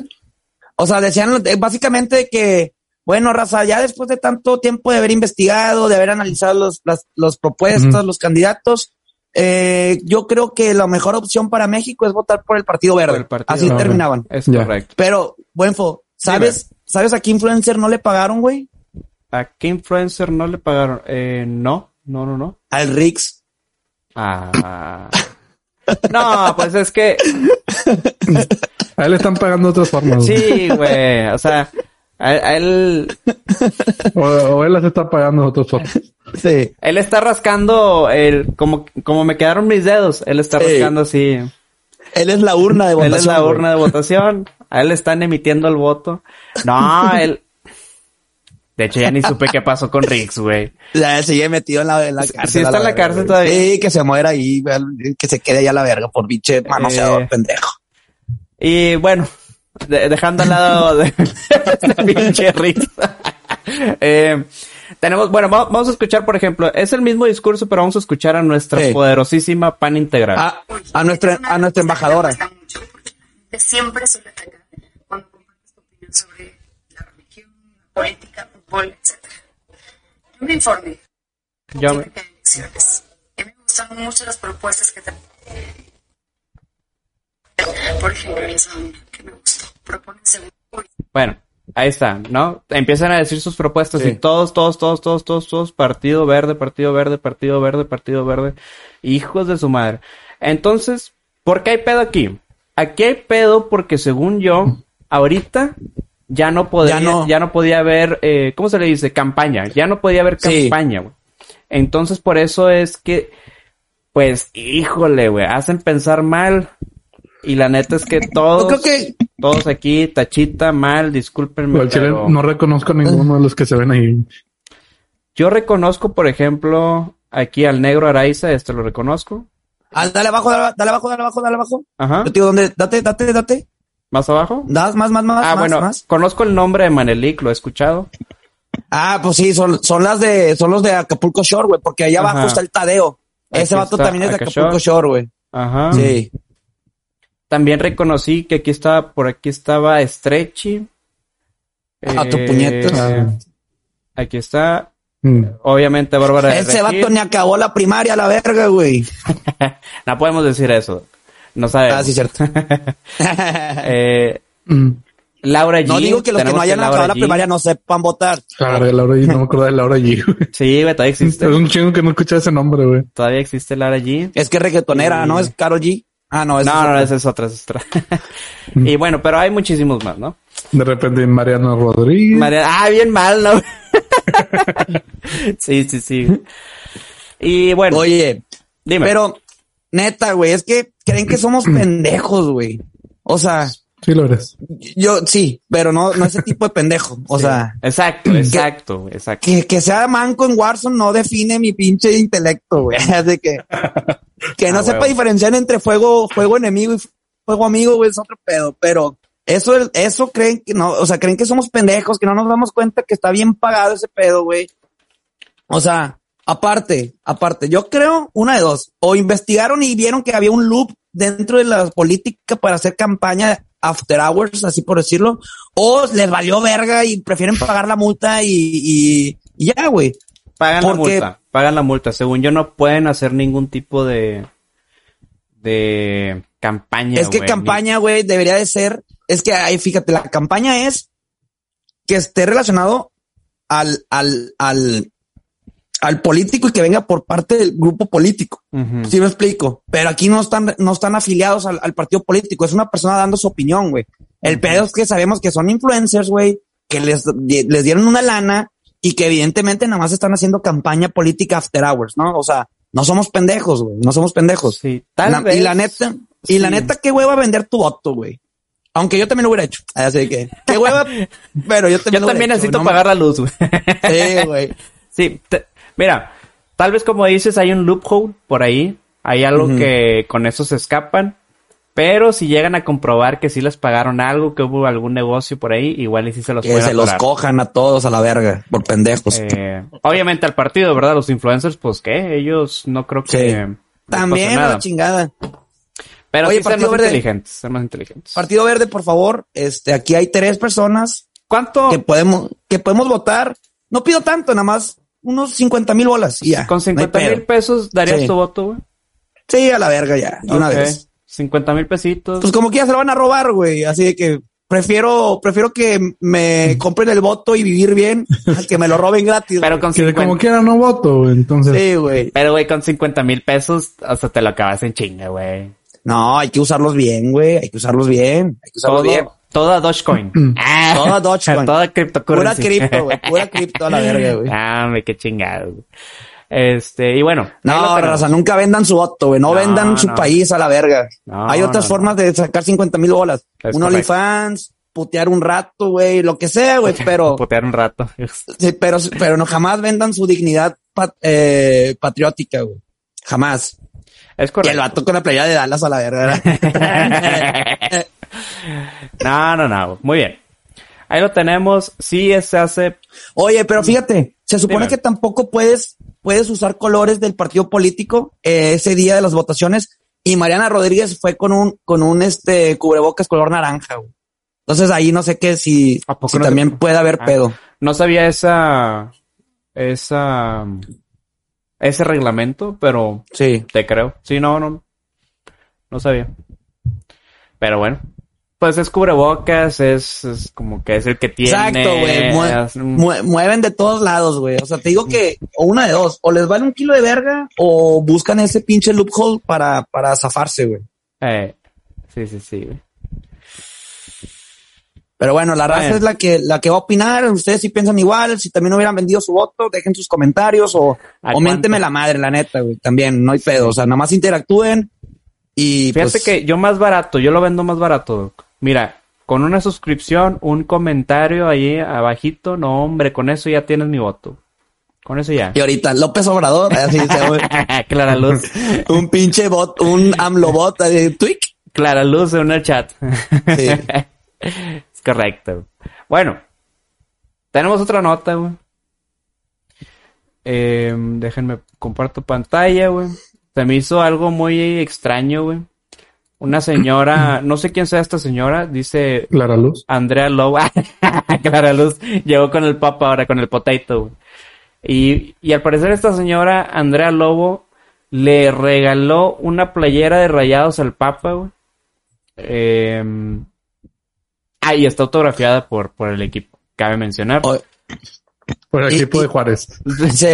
Speaker 3: O sea, decían eh, básicamente que, bueno, raza, ya después de tanto tiempo de haber investigado, de haber analizado los, las los propuestas, los candidatos, eh, yo creo que la mejor opción para México es votar por el Partido Verde.
Speaker 1: Por el Partido
Speaker 3: Así
Speaker 2: Verde.
Speaker 3: terminaban.
Speaker 1: Es correcto.
Speaker 3: Pero, Buenfo, ¿sabes, ¿sabes a qué influencer no le pagaron, güey?
Speaker 1: ¿A qué influencer no le pagaron? Eh, no, no, no, no.
Speaker 3: Al Rix.
Speaker 1: Ah. No, pues es que
Speaker 2: A él le están pagando de otras formas.
Speaker 1: sí, güey. O sea, a, a él,
Speaker 2: O, o él las está pagando de otras formas.
Speaker 3: Sí.
Speaker 1: él está rascando el, como, como me quedaron mis dedos, él está
Speaker 3: Sí.
Speaker 1: rascando así.
Speaker 3: Él es la urna de votación.
Speaker 1: Él es la urna de votación. A él le están emitiendo el voto. No, él. De hecho, ya ni supe qué pasó con Rix, güey.
Speaker 3: Ya sigue metido en la, en la cárcel.
Speaker 1: sí está en la
Speaker 3: verga,
Speaker 1: cárcel
Speaker 3: güey.
Speaker 1: todavía.
Speaker 3: Sí, que se muera ahí, que se quede allá a la verga por biche manoseador,
Speaker 1: Eh.
Speaker 3: pendejo.
Speaker 1: Y bueno, de- dejando al lado de este pinche Rix. eh, tenemos, bueno, va- vamos a escuchar, por ejemplo, es el mismo discurso, pero vamos a escuchar a nuestra
Speaker 3: Sí.
Speaker 1: poderosísima pan integral.
Speaker 3: A, a nuestra, a nuestra embajadora.
Speaker 4: Gente siempre se le ataca cuando compartes tu opinión sobre la religión, la política, fútbol, etc. Yo me informé
Speaker 1: Yo me-
Speaker 4: acerca de elecciones. Y me gustan mucho las propuestas que te... Por ejemplo, segunda, que me gustó. Proponen según...
Speaker 1: Bueno, ahí está, ¿no? Empiezan a decir sus propuestas
Speaker 3: Sí.
Speaker 1: y todos, todos, todos, todos, todos, todos, partido verde, partido verde, partido verde, partido verde, hijos de su madre. Entonces, ¿por qué hay pedo aquí? Aquí hay pedo porque según yo, ahorita ya no podía,
Speaker 3: Ya no.
Speaker 1: ya no podía haber, eh, ¿cómo se le dice? Campaña. Ya no podía haber campaña, güey. Entonces, por eso es que, pues, híjole, güey, hacen pensar mal Y la neta es que
Speaker 3: Yo
Speaker 1: todos,
Speaker 3: creo que
Speaker 1: todos aquí, tachita, mal, discúlpenme. Pero
Speaker 2: no reconozco a ninguno de los que se ven ahí.
Speaker 1: Yo reconozco, por ejemplo, aquí al negro Araiza, este lo reconozco.
Speaker 3: Ah, dale abajo, dale, dale abajo, dale abajo, dale abajo.
Speaker 1: Ajá.
Speaker 3: Yo te digo, ¿dónde? Date, date, date.
Speaker 1: ¿Más abajo?
Speaker 3: Das más, más, más,
Speaker 1: ah,
Speaker 3: más,
Speaker 1: bueno,
Speaker 3: más.
Speaker 1: conozco el nombre de Manelik, lo he escuchado.
Speaker 3: Ah, pues sí, son, son las de, son los de Acapulco Shore, güey, porque allá
Speaker 1: Ajá.
Speaker 3: abajo está el Tadeo. Ese
Speaker 1: Aquí
Speaker 3: vato
Speaker 1: está
Speaker 3: también es de. Acapulco Shore, güey.
Speaker 1: Ajá.
Speaker 3: Sí.
Speaker 1: También reconocí que aquí estaba, por aquí estaba Stretchy.
Speaker 3: Ah, tu
Speaker 1: Eh,
Speaker 3: puñetas.
Speaker 2: Ah.
Speaker 1: Aquí está,
Speaker 2: Mm.
Speaker 1: obviamente, Bárbara
Speaker 3: Ese
Speaker 1: Regil.
Speaker 3: vato ni acabó la primaria a la verga, güey.
Speaker 1: No podemos decir eso. No sabemos.
Speaker 3: Ah, sí, cierto.
Speaker 1: Eh,
Speaker 2: Mm.
Speaker 1: Laura G.
Speaker 3: no digo que los que no hayan
Speaker 1: Laura
Speaker 3: acabado la primaria no sepan votar.
Speaker 2: De Laura G, no me acuerdo de Laura G. güey.
Speaker 1: Sí, güey, todavía existe.
Speaker 2: Es un chingo que no escuché ese nombre, güey.
Speaker 1: Todavía existe Laura G.
Speaker 3: Es que es reggaetonera. ¿no? Es Carol G. Ah, no, es
Speaker 1: No, no, esa es otra, es otra. y bueno, pero hay muchísimos más, ¿no?
Speaker 2: De repente Mariano Rodríguez.
Speaker 1: Ah, bien mal, ¿no? sí, sí, sí. Y bueno,
Speaker 3: Oye,
Speaker 1: dime.
Speaker 3: pero neta, güey, es que creen que somos pendejos, güey. O sea,
Speaker 2: Sí lo eres.
Speaker 3: yo sí, pero no, no ese tipo de pendejo. O sea,
Speaker 1: Exacto, exacto, exacto.
Speaker 3: que, que sea manco en Warzone no define mi pinche intelecto, güey. Así que, que no
Speaker 1: Ah,
Speaker 3: sepa
Speaker 1: huevo.
Speaker 3: diferenciar entre fuego, fuego enemigo y fuego amigo, güey, es otro pedo. Pero eso, es- eso creen que no, o sea, creen que somos pendejos, que no nos damos cuenta que está bien pagado ese pedo, güey. O sea, aparte, aparte, yo creo una de dos. O investigaron y vieron que había un loop dentro de la política para hacer campaña after hours, así por decirlo. O les valió verga y prefieren pagar la multa y, y, y ya, güey.
Speaker 1: Pagan la multa, pagan la multa. Según yo no pueden hacer ningún tipo de de campaña.
Speaker 3: Es que campaña, güey, debería de ser, es que ahí fíjate, la campaña es que esté relacionado al, al, al, al político y que venga por parte del grupo político.
Speaker 1: Ujú.
Speaker 3: Sí me explico. Pero aquí no están, no están afiliados al, al partido político. Es una persona dando su opinión, güey. El pedo es que sabemos que son influencers, güey, que les, les dieron una lana y que evidentemente nada más están haciendo campaña política after hours, ¿no? O sea, no somos pendejos, güey. No somos pendejos.
Speaker 1: Sí, tal
Speaker 3: La-
Speaker 1: vez.
Speaker 3: Y la neta, y la neta, qué hueva vender tu voto, güey. Aunque yo también lo hubiera hecho. Así que, qué hueva, pero yo también
Speaker 1: Yo
Speaker 3: lo
Speaker 1: también
Speaker 3: hubiera hecho,
Speaker 1: necesito
Speaker 3: no me-
Speaker 1: pagar la luz, güey.
Speaker 3: Sí, güey.
Speaker 1: Sí, te- mira, tal vez como dices, hay un loophole por ahí. Hay algo que con eso se escapan. Pero si llegan a comprobar que sí les pagaron algo, que hubo algún negocio por ahí, igual y sí se los
Speaker 3: Que se los cojan a todos a la verga, por pendejos.
Speaker 1: Eh, obviamente al partido, ¿verdad? Los influencers, pues qué, ellos no creo que...
Speaker 3: Sí. También la chingada.
Speaker 1: Pero
Speaker 3: Oye,
Speaker 1: sí ser
Speaker 3: Partido
Speaker 1: más
Speaker 3: Verde.
Speaker 1: inteligentes, ser más inteligentes.
Speaker 3: Partido Verde, por favor. Este, aquí hay tres personas
Speaker 1: ¿Cuánto?
Speaker 3: que podemos, que podemos votar. No pido tanto, nada más unos 50 mil bolas y ya.
Speaker 1: Con
Speaker 3: no hay
Speaker 1: 50 mil pesos darías
Speaker 3: Sí.
Speaker 1: tu voto, güey.
Speaker 3: Sí, a la verga ya, de una vez.
Speaker 1: 50 mil pesitos.
Speaker 3: Pues como que ya se lo van a robar, güey. Así de que prefiero, prefiero que me compren el voto y vivir bien a que me lo roben gratis.
Speaker 1: pero con
Speaker 2: Que
Speaker 1: 50...
Speaker 2: como quiera no voto, güey. Entonces,
Speaker 3: Sí, güey.
Speaker 1: Pero, güey, con 50 mil pesos, hasta te lo acabas en chinga, güey.
Speaker 3: No, hay que usarlos bien, güey. Hay que usarlos bien. Hay que usarlos
Speaker 1: Todo,
Speaker 3: bien.
Speaker 1: toda Dogecoin. Ah,
Speaker 3: Toda Dogecoin.
Speaker 1: toda
Speaker 3: Pura
Speaker 1: criptocurrency.
Speaker 3: cripto, güey. Pura cripto a la verga, güey.
Speaker 1: Ah, hombre, qué chingado. güey. Este, y bueno.
Speaker 3: No, raza, nunca vendan su voto, güey. No,
Speaker 1: No,
Speaker 3: vendan su
Speaker 1: no.
Speaker 3: país a la verga.
Speaker 1: No,
Speaker 3: Hay otras formas de sacar 50 mil bolas.
Speaker 1: Es
Speaker 3: un
Speaker 1: correcto.
Speaker 3: OnlyFans, putear un rato, güey, lo que sea, güey, pero,
Speaker 1: Putear un rato.
Speaker 3: sí, pero, pero no jamás vendan su dignidad pat- eh, patriótica, güey. Jamás.
Speaker 1: Es
Speaker 3: Y el
Speaker 1: correcto.
Speaker 3: vato con la playa de Dallas a la verga.
Speaker 1: no, no, no. Muy bien. Ahí lo tenemos. Sí, se hace.
Speaker 3: Oye, pero fíjate, se supone
Speaker 1: Dime.
Speaker 3: que tampoco puedes, puedes usar colores del partido político eh, ese día de las votaciones. Y Mariana Rodríguez fue con un, con un este cubrebocas color naranja, güey. Entonces ahí no sé qué si,
Speaker 1: ¿A poco
Speaker 3: si
Speaker 1: no
Speaker 3: también puede haber
Speaker 1: Ah.
Speaker 3: pedo.
Speaker 1: No sabía esa. Esa. Ese reglamento, pero
Speaker 3: Sí.
Speaker 1: te creo. Sí, no, no. No sabía. Pero bueno. Pues es cubrebocas, es, es como que es el que tiene.
Speaker 3: Exacto, güey. Mue- mue- mueven de todos lados, güey. O sea, te digo que, o una de dos, o les vale un kilo de verga, o buscan ese pinche loophole para, para zafarse, güey.
Speaker 1: eh, sí, sí, sí. güey.
Speaker 3: Pero bueno, la raza es la que, la que va a opinar. Ustedes si piensan igual, si también hubieran vendido su voto, dejen sus comentarios o,
Speaker 1: ¿A
Speaker 3: o la madre, la neta, güey. También, no hay pedo. O sea, nada más interactúen. Y
Speaker 1: Fíjate
Speaker 3: pues,
Speaker 1: que yo más barato, yo lo vendo más barato. Mira, con una suscripción, un comentario ahí abajito, no hombre, con eso ya tienes mi voto. Con eso ya.
Speaker 3: Y ahorita López Obrador, así se güey.
Speaker 1: Clara Luz.
Speaker 3: un pinche bot, un AMLO bot, tweak.
Speaker 1: Clara Luz en el chat.
Speaker 3: Sí.
Speaker 1: es correcto. Bueno, tenemos otra nota, güey. Eh, déjenme comparto pantalla, güey. Se me hizo algo muy extraño, güey. Una señora, no sé quién sea esta señora, dice
Speaker 2: Clara Luz.
Speaker 1: Andrea Lobo. Clara Luz llegó con el papa ahora, con el potato. güey. Y, y al parecer esta señora, Andrea Lobo, le regaló una playera de rayados al papa, güey. Eh, ah, y está autografiada por, por el equipo, cabe mencionar.
Speaker 3: O-
Speaker 2: Por el
Speaker 3: Y-
Speaker 2: equipo
Speaker 3: y-
Speaker 2: de Juárez.
Speaker 3: sí.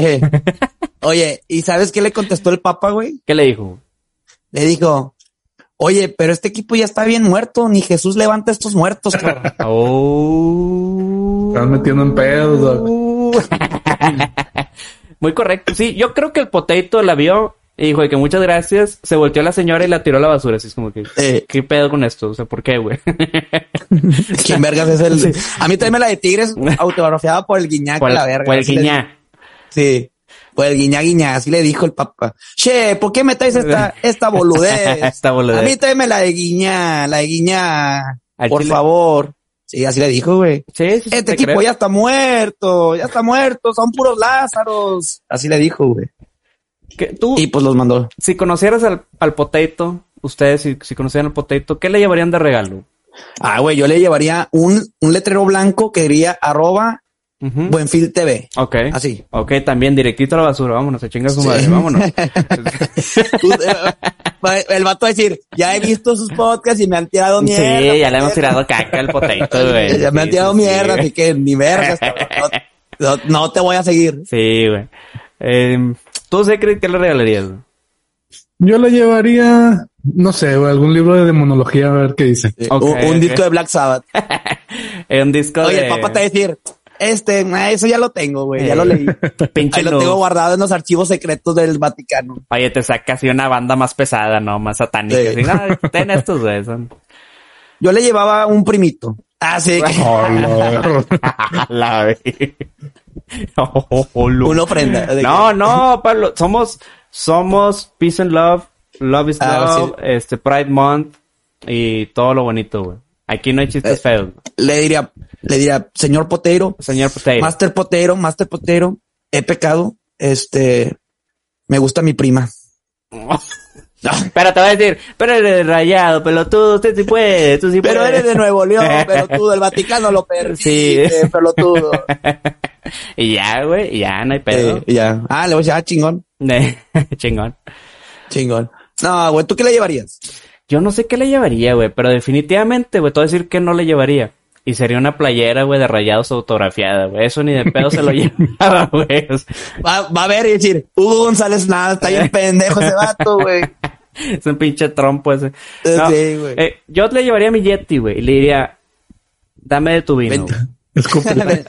Speaker 3: Oye, ¿y sabes qué le contestó el Papa, güey?
Speaker 1: ¿Qué le dijo?
Speaker 3: Le dijo, oye, pero este equipo ya está bien muerto, ni Jesús levanta estos muertos, cabrón.
Speaker 1: Oh.
Speaker 2: Estás metiendo en pedos.
Speaker 1: Muy correcto. Sí, yo creo que el potato la vio y dijo de que muchas gracias. Se volteó a la señora y la tiró a la basura. Así es como que,
Speaker 3: Eh.
Speaker 1: ¿qué pedo con esto? O sea, ¿por qué, güey?
Speaker 3: ¿Quién vergas es el? A mí también me la de Tigres autografiada por el Guiñac,
Speaker 1: Por el,
Speaker 3: la verga.
Speaker 1: por el guiñá.
Speaker 3: Sí. Por el guiñá guiñá, así le dijo el Papa. Che, ¿por qué me traes esta, esta boludez?
Speaker 1: Esta boludez.
Speaker 3: A mí tráeme la de guiñá, la de guiñá.
Speaker 1: Al
Speaker 3: Por
Speaker 1: chile-
Speaker 3: favor. Sí, así le dijo, güey.
Speaker 1: Sí, sí, sí,
Speaker 3: Este
Speaker 1: te
Speaker 3: equipo
Speaker 1: creo.
Speaker 3: ya está muerto, ya está muerto, son puros Lázaros. Así le dijo, güey.
Speaker 1: Tú,
Speaker 3: Y pues los mandó.
Speaker 1: si conocieras al, al potato, ustedes si, si conocieran al potato, ¿qué le llevarían de regalo?
Speaker 3: Ah, güey, yo le llevaría un, un letrero blanco que diría arroba
Speaker 1: Ujú.
Speaker 3: Buenfil TV.
Speaker 1: Ok.
Speaker 3: Así.
Speaker 1: Ok, también directito a la basura. Vámonos, a chingar su
Speaker 3: Sí.
Speaker 1: madre. Vámonos.
Speaker 3: El vato va a decir, ya he visto sus podcasts y me han tirado mierda.
Speaker 1: sí, ya le hemos
Speaker 3: puñeta".
Speaker 1: tirado caca al potato, güey.
Speaker 3: Ya me han
Speaker 1: Sí,
Speaker 3: tirado
Speaker 1: sí, sí,
Speaker 3: mierda,
Speaker 1: güey.
Speaker 3: así que ni vergas. No, no- no te voy a seguir.
Speaker 1: Sí, güey. Eh, ¿Tú sé qué le regalarías?
Speaker 2: Yo le llevaría, no sé, güey, algún libro de demonología a ver qué dice.
Speaker 3: Un, disco de Black Sabbath.
Speaker 1: Eh, un disco
Speaker 3: Oye,
Speaker 1: de...
Speaker 3: el papá te va a decir, este, eso ya lo tengo, güey, ya lo leí.
Speaker 1: Pinche
Speaker 3: Ahí lo tengo guardado en los archivos secretos del Vaticano.
Speaker 1: Oye, te saca así una banda más pesada, ¿no? Más satánica.
Speaker 3: Sí.
Speaker 1: Así, no, ten estos, güey. Son...
Speaker 3: Yo le llevaba un primito. Ah, sí, que-
Speaker 2: Oh, no.
Speaker 1: La ve- Oh,
Speaker 3: una ofrenda.
Speaker 1: No, no, Pablo. Somos, somos Peace and Love, Love is
Speaker 3: Ah,
Speaker 1: Love, este Pride Month y todo lo bonito, güey. Aquí no hay chistes
Speaker 3: Eh,
Speaker 1: feos.
Speaker 3: Le diría, le diría, señor Potero,
Speaker 1: Señor Potato.
Speaker 3: Master Potero, Master Potero, he pecado, este, me gusta mi prima.
Speaker 1: Pero te voy a decir, pero eres rayado, pelotudo, usted sí puede, tú sí
Speaker 3: Pero
Speaker 1: puedes.
Speaker 3: eres de Nuevo León, pelotudo, el Vaticano lo permite,
Speaker 1: Sí.
Speaker 3: pelotudo.
Speaker 1: y ya, güey, ya, no hay pedo.
Speaker 3: Eh, ya. Ah, le voy a decir, ah, chingón,
Speaker 1: Chingón.
Speaker 3: chingón. No, güey, ¿tú qué le llevarías?
Speaker 1: Yo no sé qué le llevaría, güey, pero definitivamente, güey, te voy a decir que no le llevaría. Y sería una playera, güey, de rayados autografiada, güey. Eso ni de pedo se lo llevaba, güey.
Speaker 3: Va, va a ver y decir, Hugo González nada, está bien pendejo ese vato, güey.
Speaker 1: es un pinche trompo ese. No,
Speaker 3: sí, güey.
Speaker 1: eh, yo le llevaría mi Yeti, güey, y le diría, dame de tu vino.
Speaker 2: Escúpele.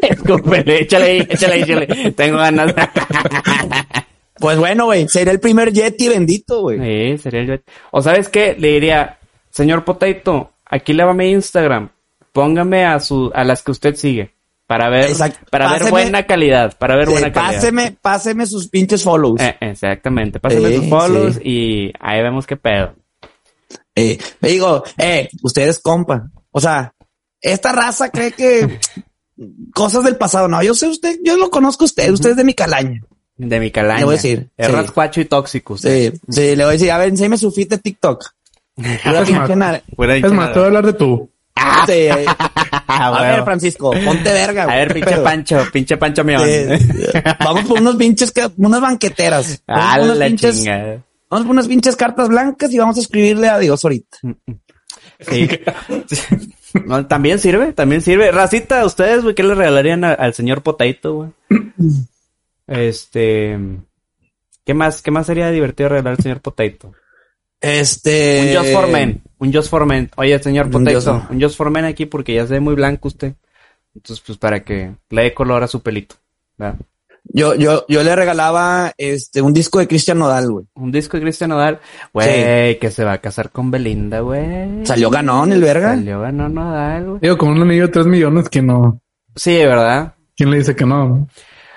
Speaker 1: Escúpele, échale ahí, échale ahí, échale. Tengo ganas.
Speaker 3: Pues bueno, güey, sería el primer Yeti bendito, güey.
Speaker 1: Sí, sería el Yeti. O sabes qué, le diría, señor Potato, aquí le va mi Instagram. Póngame a su, a las que usted sigue. Para ver, para ver
Speaker 3: Páseme-
Speaker 1: buena calidad, para ver
Speaker 3: Sí,
Speaker 1: buena calidad.
Speaker 3: páseme, páseme sus pinches follows.
Speaker 1: Eh, exactamente, pásame
Speaker 3: Sí,
Speaker 1: sus follows
Speaker 3: sí.
Speaker 1: y ahí vemos qué pedo.
Speaker 3: Eh, me digo, eh, ustedes compa. O sea, esta raza cree que cosas del pasado. No, yo sé usted, yo lo conozco a usted, usted es de mi calaña.
Speaker 1: De mi calaña.
Speaker 3: Le voy a decir,
Speaker 1: Es
Speaker 3: sí.
Speaker 1: rascuacho y tóxico. usted.
Speaker 3: Sí, sí, le voy a decir, a ver, enséñame su feed de TikTok. Pura
Speaker 2: Es más.
Speaker 1: Fuera
Speaker 2: es más, te voy a hablar de tú.
Speaker 3: Sí, eh,
Speaker 1: Ah,
Speaker 3: a ver, Francisco, ponte verga.
Speaker 1: A ver, pinche Pancho, pinche Pancho Mión.
Speaker 3: eh, vamos por unos pinches, unas banqueteras. Vamos
Speaker 1: Ah,
Speaker 3: por unas
Speaker 1: la
Speaker 3: pinches,
Speaker 1: chingada.
Speaker 3: vamos por unas pinches cartas blancas y vamos a escribirle a Dios ahorita.
Speaker 1: Sí. No, también sirve, también sirve. Racita, ustedes, güey, ¿qué le regalarían a- al señor Potato, güey? Este. ¿Qué más, qué más sería divertido regalar al señor Potato?
Speaker 3: Este.
Speaker 1: Un Just for Men. Un Just for Men. Oye, señor Potato, un Just for Men aquí porque ya se ve muy blanco usted. Entonces, pues para que le dé color a su pelito. ¿verdad?
Speaker 3: Yo, yo, yo le regalaba este un disco de Cristian Nodal, güey.
Speaker 1: Un disco de Cristian Nodal. Güey, que se va a casar con Belinda, güey.
Speaker 3: Salió ganón el verga.
Speaker 1: Salió ganón Nodal, güey.
Speaker 2: Digo, con un anillo de 3 millones que no.
Speaker 1: Sí, ¿verdad?
Speaker 2: ¿Quién le dice que no?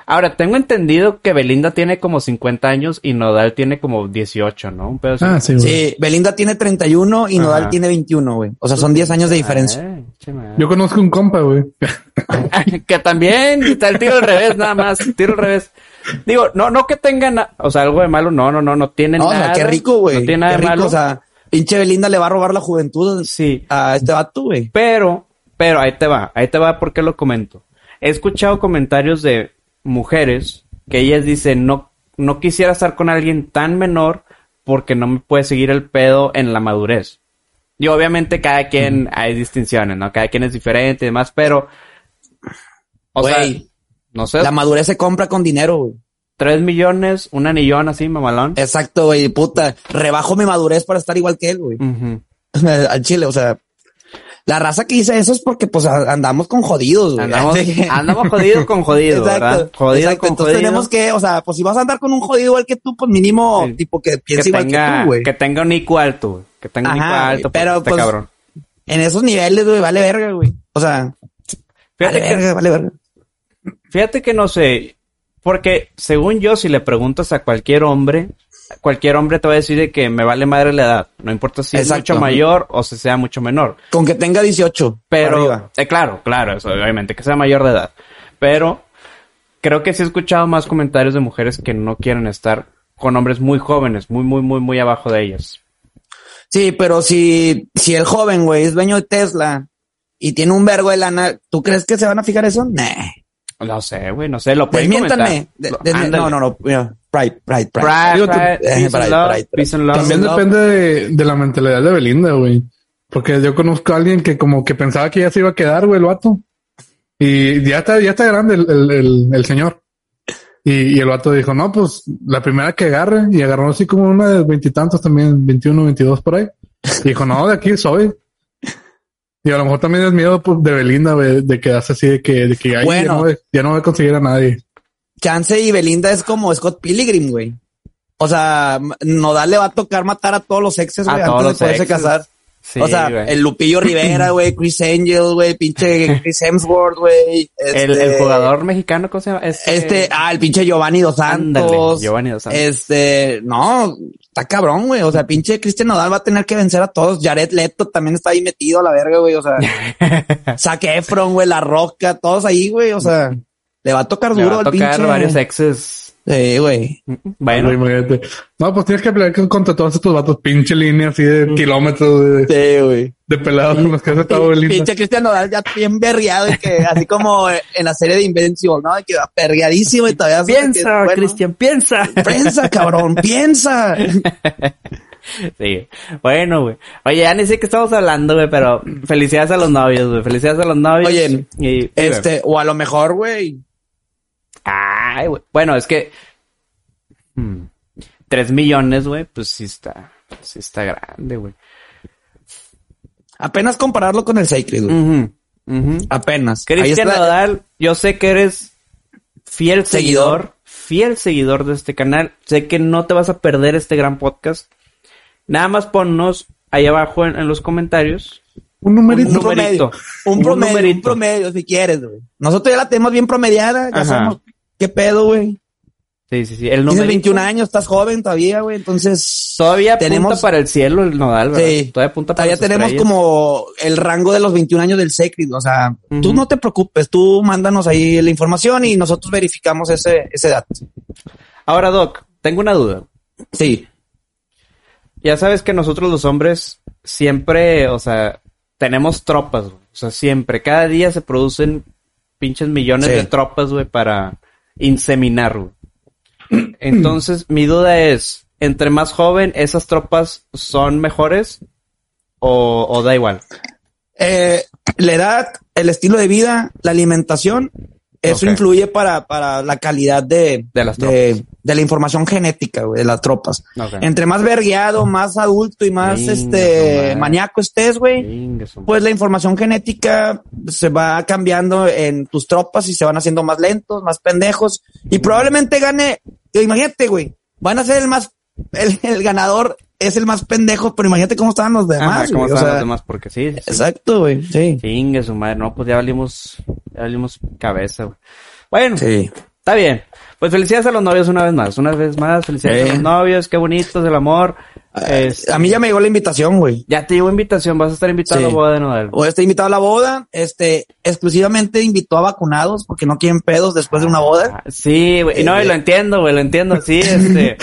Speaker 1: Ahora, tengo entendido que Belinda tiene como 50 años y Nodal tiene como 18, ¿no? Un pedo así.
Speaker 2: Ah, sí, güey.
Speaker 3: Sí, Belinda tiene 31 y Nodal
Speaker 1: Ajá.
Speaker 3: tiene 21, güey. O sea, son 10 años de diferencia.
Speaker 1: Ay, che madre.
Speaker 2: Yo conozco un compa, güey.
Speaker 1: que también está el tiro al revés, nada más, tiro al revés. Digo, no, no que tenga, na- o sea, algo de malo, no, no, no, no tiene
Speaker 3: No, o
Speaker 1: nada.
Speaker 3: sea, qué rico, güey.
Speaker 1: No tiene nada
Speaker 3: Qué
Speaker 1: de
Speaker 3: rico,
Speaker 1: malo.
Speaker 3: o sea, pinche Belinda le va a robar la juventud
Speaker 1: sí,
Speaker 3: a este vato, güey.
Speaker 1: pero, pero ahí te va, ahí te va porque lo comento. He escuchado comentarios de mujeres que ellas dicen, no, no quisiera estar con alguien tan menor porque no me puede seguir el pedo en la madurez. Y obviamente cada quien hay distinciones, ¿no? Cada quien es diferente y demás, pero, o sea, no sé,
Speaker 3: la madurez se compra con dinero, güey.
Speaker 1: tres millones, un anillón así, mamalón.
Speaker 3: Exacto, güey, puta. Rebajo mi madurez para estar igual que él, güey. Al chile, o sea. La raza que dice eso es porque, pues, andamos con jodidos, güey.
Speaker 1: Andamos,
Speaker 3: que-
Speaker 1: andamos jodidos con jodido, ¿verdad? Jodido
Speaker 3: exacto.
Speaker 1: con
Speaker 3: Entonces
Speaker 1: jodido.
Speaker 3: tenemos que, o sea, pues si vas a andar con un jodido igual que tú, pues mínimo,
Speaker 1: Sí.
Speaker 3: tipo que
Speaker 1: que
Speaker 3: piense igual que
Speaker 1: tenga,
Speaker 3: tú, güey.
Speaker 1: que tenga un IQ alto, güey. Que tenga un IQ alto,
Speaker 3: pero,
Speaker 1: pero, este
Speaker 3: pues,
Speaker 1: cabrón.
Speaker 3: En esos niveles, güey, vale verga, güey. O sea,
Speaker 1: Fíjate
Speaker 3: vale
Speaker 1: que,
Speaker 3: verga, vale verga.
Speaker 1: fíjate que no sé, porque según yo, si le preguntas a cualquier hombre, cualquier hombre te va a decir de que me vale madre la edad. No importa si
Speaker 3: Exacto.
Speaker 1: es mucho mayor o si sea mucho menor.
Speaker 3: Con que tenga 18.
Speaker 1: Pero, eh, claro, claro, eso, obviamente, que sea mayor de edad. Pero creo que sí he escuchado más comentarios de mujeres que no quieren estar con hombres muy jóvenes, muy, muy, muy, muy abajo de ellas.
Speaker 3: Sí, pero si, si el joven, güey, es dueño de Tesla y tiene un vergo de lana, ¿tú crees que se van a fijar eso? Nah.
Speaker 1: No sé, güey, no sé, lo pueden
Speaker 3: Desmiéntanme.
Speaker 1: comentar.
Speaker 3: De-
Speaker 1: ándale.
Speaker 3: no, no, no. Mira, pride, pride, pride. Eh,
Speaker 1: love.
Speaker 2: También depende de, de la mentalidad de Belinda, güey. Porque yo conozco a alguien que como que pensaba que ya se iba a quedar, güey, el vato. Y ya está, ya está grande el, el, el, el señor. Y, y el vato dijo, no, pues la primera que agarre. Y agarró así como una de veintitantos también, 21, 22 por ahí. Y dijo, no, de aquí soy. Y a lo mejor también es miedo pues, de Belinda, güey, de quedarse así, de que, de que ay,
Speaker 3: Bueno.
Speaker 2: ya, no ya no voy a conseguir a nadie.
Speaker 3: Chance y Belinda es como Scott Pilgrim, güey. O sea, Nodal le va a tocar matar a todos los exes, güey, antes de poderse
Speaker 1: exes.
Speaker 3: casar.
Speaker 1: Sí,
Speaker 3: o sea,
Speaker 1: güey.
Speaker 3: el Lupillo Rivera, güey, Chris Angel, güey, pinche Chris Hemsworth, güey.
Speaker 1: el,
Speaker 3: este-
Speaker 1: el jugador mexicano, ¿cómo se llama? Este,
Speaker 3: Este, ah, el pinche Giovanni Dos
Speaker 1: Ándale,
Speaker 3: Santos.
Speaker 1: Giovanni Dos Santos.
Speaker 3: Este, no, está cabrón, güey. O sea, pinche Cristian Nodal va a tener que vencer a todos. Jared Leto también está ahí metido a la verga, güey. O sea, Zac Efron, güey, La Roca, todos ahí, güey. O sea, le va a tocar
Speaker 1: Le
Speaker 3: duro
Speaker 1: va a
Speaker 3: al
Speaker 1: tocar
Speaker 3: pinche.
Speaker 1: varios exes.
Speaker 3: Sí, güey.
Speaker 1: Bueno,
Speaker 2: Güey, imagínate. No, pues tienes que pelear con- contra todos estos vatos, pinche línea así de kilómetros de,
Speaker 3: Sí, güey.
Speaker 2: de pelados con los que has estado Belinda.
Speaker 3: Pinche Cristian Nodal ya bien berriado y que así como en la serie de Invincible, ¿no? Que va berriadísimo y todavía
Speaker 1: piensa,
Speaker 3: bueno,
Speaker 1: Cristian, piensa.
Speaker 3: Piensa, cabrón, piensa.
Speaker 1: Sí. Bueno, güey. Oye, ya ni sé qué estamos hablando, güey, pero felicidades a los novios, güey. Felicidades a los novios.
Speaker 3: Oye,
Speaker 1: y, y,
Speaker 3: Este, o a lo mejor, güey.
Speaker 1: Ay, güey. Bueno, es que. hmm, Tres millones, güey, pues sí está. Sí está grande, güey.
Speaker 3: Apenas compararlo con el Sacred, güey. Apenas.
Speaker 1: Cristian. Nodal, yo sé que eres fiel seguidor,
Speaker 3: Seguidor.
Speaker 1: fiel seguidor de este canal. Sé que no te vas a perder este gran podcast. Nada más ponnos ahí abajo en, en los comentarios.
Speaker 2: Un numerito.
Speaker 3: Un
Speaker 1: Un
Speaker 3: promedio. Un promedio, un promedio, si quieres, güey. Nosotros ya la tenemos bien promediada. Ya
Speaker 1: Ajá.
Speaker 3: sabemos qué pedo, güey.
Speaker 1: Sí, sí, sí. El
Speaker 3: Tienes
Speaker 1: numerito.
Speaker 3: 21 años, estás joven todavía, güey. Entonces,
Speaker 1: Todavía
Speaker 3: Tenemos-
Speaker 1: punta para el cielo el Nodal, ¿verdad?
Speaker 3: Sí.
Speaker 1: Todavía punta para
Speaker 3: todavía tenemos
Speaker 1: estrellas.
Speaker 3: como el rango de los 21 años del Sacred. O sea, tú no te preocupes. Tú mándanos ahí la información y nosotros verificamos ese, ese dato.
Speaker 1: Ahora, Doc, tengo una duda.
Speaker 3: Sí.
Speaker 1: Ya sabes que nosotros los hombres siempre, o sea, tenemos tropas, güey. O sea, siempre. Cada día se producen pinches millones
Speaker 3: Sí.
Speaker 1: de tropas, güey, para inseminar. Entonces, mi duda es, entre más joven, ¿esas tropas son mejores o, o da igual?
Speaker 3: Eh, la edad, el estilo de vida, la alimentación eso influye para, para la calidad de,
Speaker 1: De las
Speaker 3: de, de la información genética, güey, de las tropas. Entre más vergueado, más adulto y más este maníaco estés, güey, pues la información genética se va cambiando en tus tropas y se van haciendo más lentos, más pendejos. Y probablemente gane, imagínate, güey, van a ser el más, el, el ganador es el más pendejo, pero imagínate cómo estaban los
Speaker 1: Ajá,
Speaker 3: demás.
Speaker 1: ¿cómo
Speaker 3: güey, o
Speaker 1: están
Speaker 3: sea,
Speaker 1: los demás? Porque sí, sí, sí.
Speaker 3: Exacto, güey, sí.
Speaker 1: Chingue su madre, no, pues ya valimos, ya valimos cabeza, güey. Bueno,
Speaker 3: Sí.
Speaker 1: está bien. Pues felicidades a los novios una vez más, una vez más, felicidades
Speaker 3: Sí.
Speaker 1: a los novios, qué bonitos el amor. Este,
Speaker 3: A mí ya me llegó la invitación, güey.
Speaker 1: ya te llegó invitación, vas a estar invitado
Speaker 3: Sí.
Speaker 1: a la boda de Nodal.
Speaker 3: O está invitado a la boda, este, exclusivamente invitó a vacunados porque no quieren pedos después de una boda.
Speaker 1: Ah, Sí, güey, y no, y lo entiendo, güey, lo entiendo, sí, este.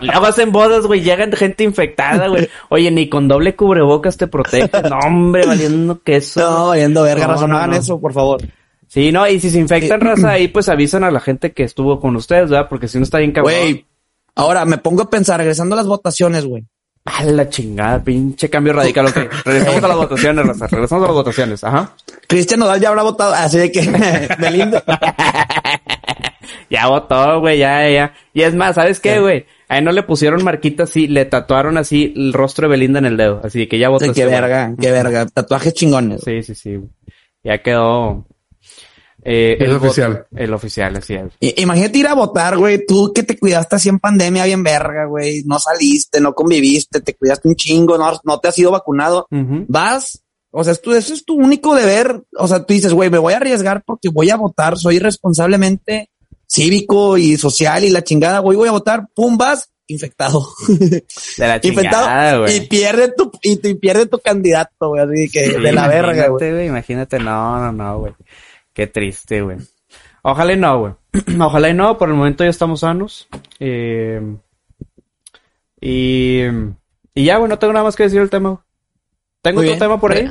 Speaker 1: Luego hacen bodas, güey, llegan gente infectada, güey. Oye, ni con doble cubrebocas te protege. No, hombre, valiendo queso.
Speaker 3: No, valiendo verga,
Speaker 1: No,
Speaker 3: no. eso, por favor.
Speaker 1: Sí, no, y si se infectan raza ahí, pues avisan a la gente que estuvo con ustedes, ¿verdad? Porque si no está bien cabrón.
Speaker 3: Güey, ahora me pongo a pensar, regresando a las votaciones, güey.
Speaker 1: A la chingada, pinche cambio radical, ok. Regresamos a las votaciones, raza. Regresamos a las votaciones, ajá.
Speaker 3: Cristian Nodal ya habrá votado, así de que Belinda.
Speaker 1: Ya votó, güey, ya, ya. Y es más, ¿sabes qué, güey? A él no le pusieron marquita así, le tatuaron así el rostro de Belinda en el dedo. Así que ya votó.
Speaker 3: Sí,
Speaker 1: este
Speaker 3: qué
Speaker 1: güey.
Speaker 3: verga, qué verga. Tatuajes chingones.
Speaker 1: Sí, sí, sí. Ya quedó. Eh,
Speaker 2: Es
Speaker 1: el
Speaker 2: oficial.
Speaker 1: El oficial, así es.
Speaker 3: I- Imagínate ir a votar, güey. Tú que te cuidaste así en pandemia, bien verga, güey. No saliste, no conviviste, te cuidaste un chingo, no, no te has sido vacunado. Vas, o sea, es tu- eso es tu único deber. O sea, tú dices, güey, me voy a arriesgar porque voy a votar, soy responsablemente cívico y social y la chingada, güey, voy a votar, pum, vas, infectado.
Speaker 1: De la chingada,
Speaker 3: infectado y
Speaker 1: güey.
Speaker 3: pierde tu, y, te- y pierde tu candidato, güey, así que
Speaker 1: Sí,
Speaker 3: de la verga, güey.
Speaker 1: Imagínate, no, no, no, güey. Qué triste, güey. Ojalá y no, güey. Ojalá y no, por el momento ya estamos sanos. Eh, y, y ya, güey, no tengo nada más que decir del tema. güey. ¿Tengo
Speaker 3: Muy
Speaker 1: otro
Speaker 3: bien.
Speaker 1: tema por ahí?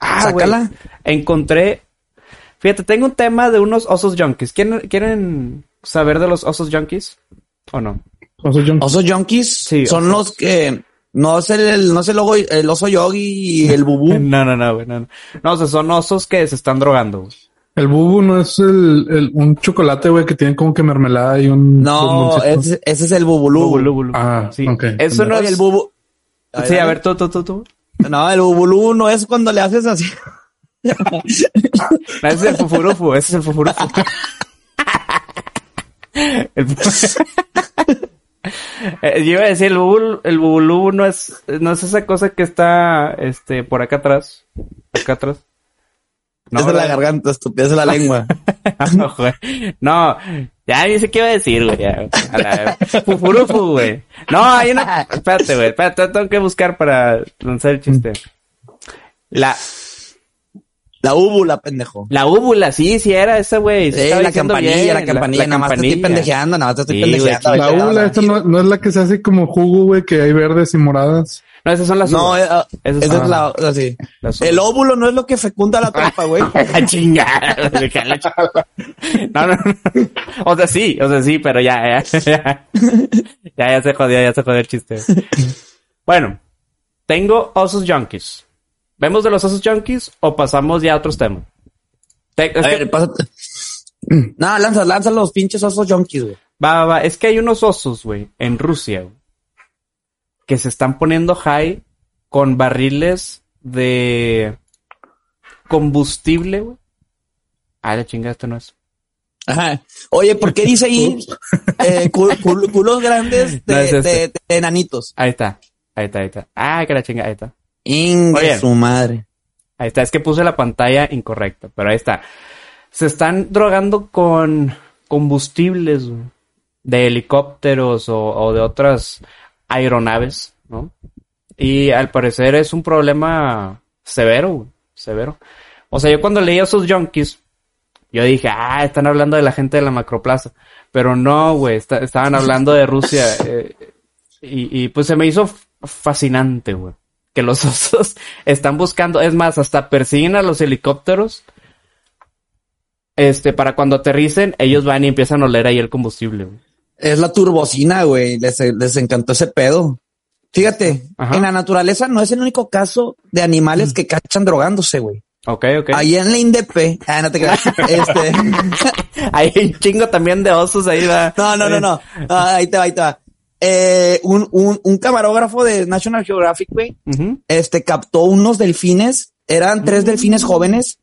Speaker 1: Ah, güey.
Speaker 3: Sácala.
Speaker 1: Encontré. Fíjate, tengo un tema de unos osos junkies. ¿Quieren, ¿Quieren saber de los osos junkies? ¿O no?
Speaker 2: O sea, yo-
Speaker 3: Osos junkies
Speaker 1: Sí,
Speaker 3: son
Speaker 1: osos.
Speaker 3: los que no es el, no es el, logo- el oso yogi y el bubú.
Speaker 1: No, no, no, güey, no, no. No, o sea, son osos que se están drogando. güey.
Speaker 2: El bubu no es el, el- un chocolate, güey, que tiene como que mermelada y un...
Speaker 3: No, ese, ese es el bubulú.
Speaker 1: Bubulú, bubulú.
Speaker 2: Ah,
Speaker 1: Sí. Eso no es...
Speaker 3: el bubu.
Speaker 1: Sí, a ver, tú, tú, tú, tú.
Speaker 3: No, el bubulú no es cuando le haces así.
Speaker 1: No, ese es el fufurufu, ese es el fufurufu. El Eh, Yo iba a decir, el bubul, el bubulú no es, no es esa cosa que está, este, por acá atrás. Acá atrás.
Speaker 3: Es de la garganta, estúpido, es de la lengua.
Speaker 1: no, güey. No, ya ni sé qué iba a decir, güey. A la- Fufurufu, güey. No, hay una. Espérate, güey. Espérate, tengo que buscar para lanzar el chiste. La,
Speaker 3: La úvula, pendejo.
Speaker 1: la úvula, sí, sí era esa, güey. Sí,
Speaker 3: la campanilla,
Speaker 1: bien,
Speaker 3: la campanilla, nada más te estoy
Speaker 1: campanilla.
Speaker 3: pendejeando, nada más te estoy
Speaker 1: Sí,
Speaker 3: pendejeando.
Speaker 2: La
Speaker 3: güey,
Speaker 2: ula, esta no, no es la que se hace como jugo, güey, que hay verdes y moradas.
Speaker 1: No, esas son las
Speaker 3: No,
Speaker 1: uvas.
Speaker 3: eh, ah, esa
Speaker 1: son-
Speaker 3: es la.
Speaker 1: Las
Speaker 3: El óvulo no es lo que fecunda la trompa, güey.
Speaker 1: La chingada, güey, que la chingada. No, no, no. O sea, sí, o sea, sí, pero ya, ya, ya. Ya, ya se jodió, ya se jodió el chiste. Bueno, tengo osos junkies. ¿Vemos de los osos junkies o pasamos ya a otros temas? Te-
Speaker 3: A
Speaker 1: que-
Speaker 3: ver, pásate. No, lanza, lanza los pinches osos junkies, güey.
Speaker 1: va, va, va, es que hay unos osos, güey, en Rusia, güey, que se están poniendo high con barriles de combustible, güey. Ah, la chingada, esto no es.
Speaker 3: Ajá. Oye, ¿por qué dice ahí eh, cu- cul- culos grandes de,
Speaker 1: No es este.
Speaker 3: de- de enanitos?
Speaker 1: Ahí está, ahí está, ahí está. Ah, que la chingada, ahí está. Oye.
Speaker 3: su madre.
Speaker 1: Ahí está, es que puse la pantalla incorrecta, pero ahí está. Se están drogando con combustibles güey, de helicópteros o, o de otras aeronaves, ¿no? Y al parecer es un problema severo, severo. O sea, yo cuando leía esos junkies, yo dije, ah, están hablando de la gente de la macroplaza. Pero no, güey, estaban hablando de Rusia. eh, y, y pues se me hizo fascinante, güey. Que los osos están buscando, es más, hasta persiguen a los helicópteros. Este, para cuando aterricen, ellos van y empiezan a oler ahí el combustible, güey.
Speaker 3: Es la turbocina, güey. Les, les encantó ese pedo. Fíjate,
Speaker 1: Ajá.
Speaker 3: en la naturaleza no es el único caso de animales que cachan drogándose, güey.
Speaker 1: Ok, ok.
Speaker 3: Ahí en la INDEP. Ah, no te creas. Este.
Speaker 1: Hay un chingo también de osos ahí, va.
Speaker 3: No, no, no, no. Ah, ahí te va, ahí te va. Eh, un, un, un camarógrafo de National Geographic, güey, este captó unos delfines. Eran tres delfines jóvenes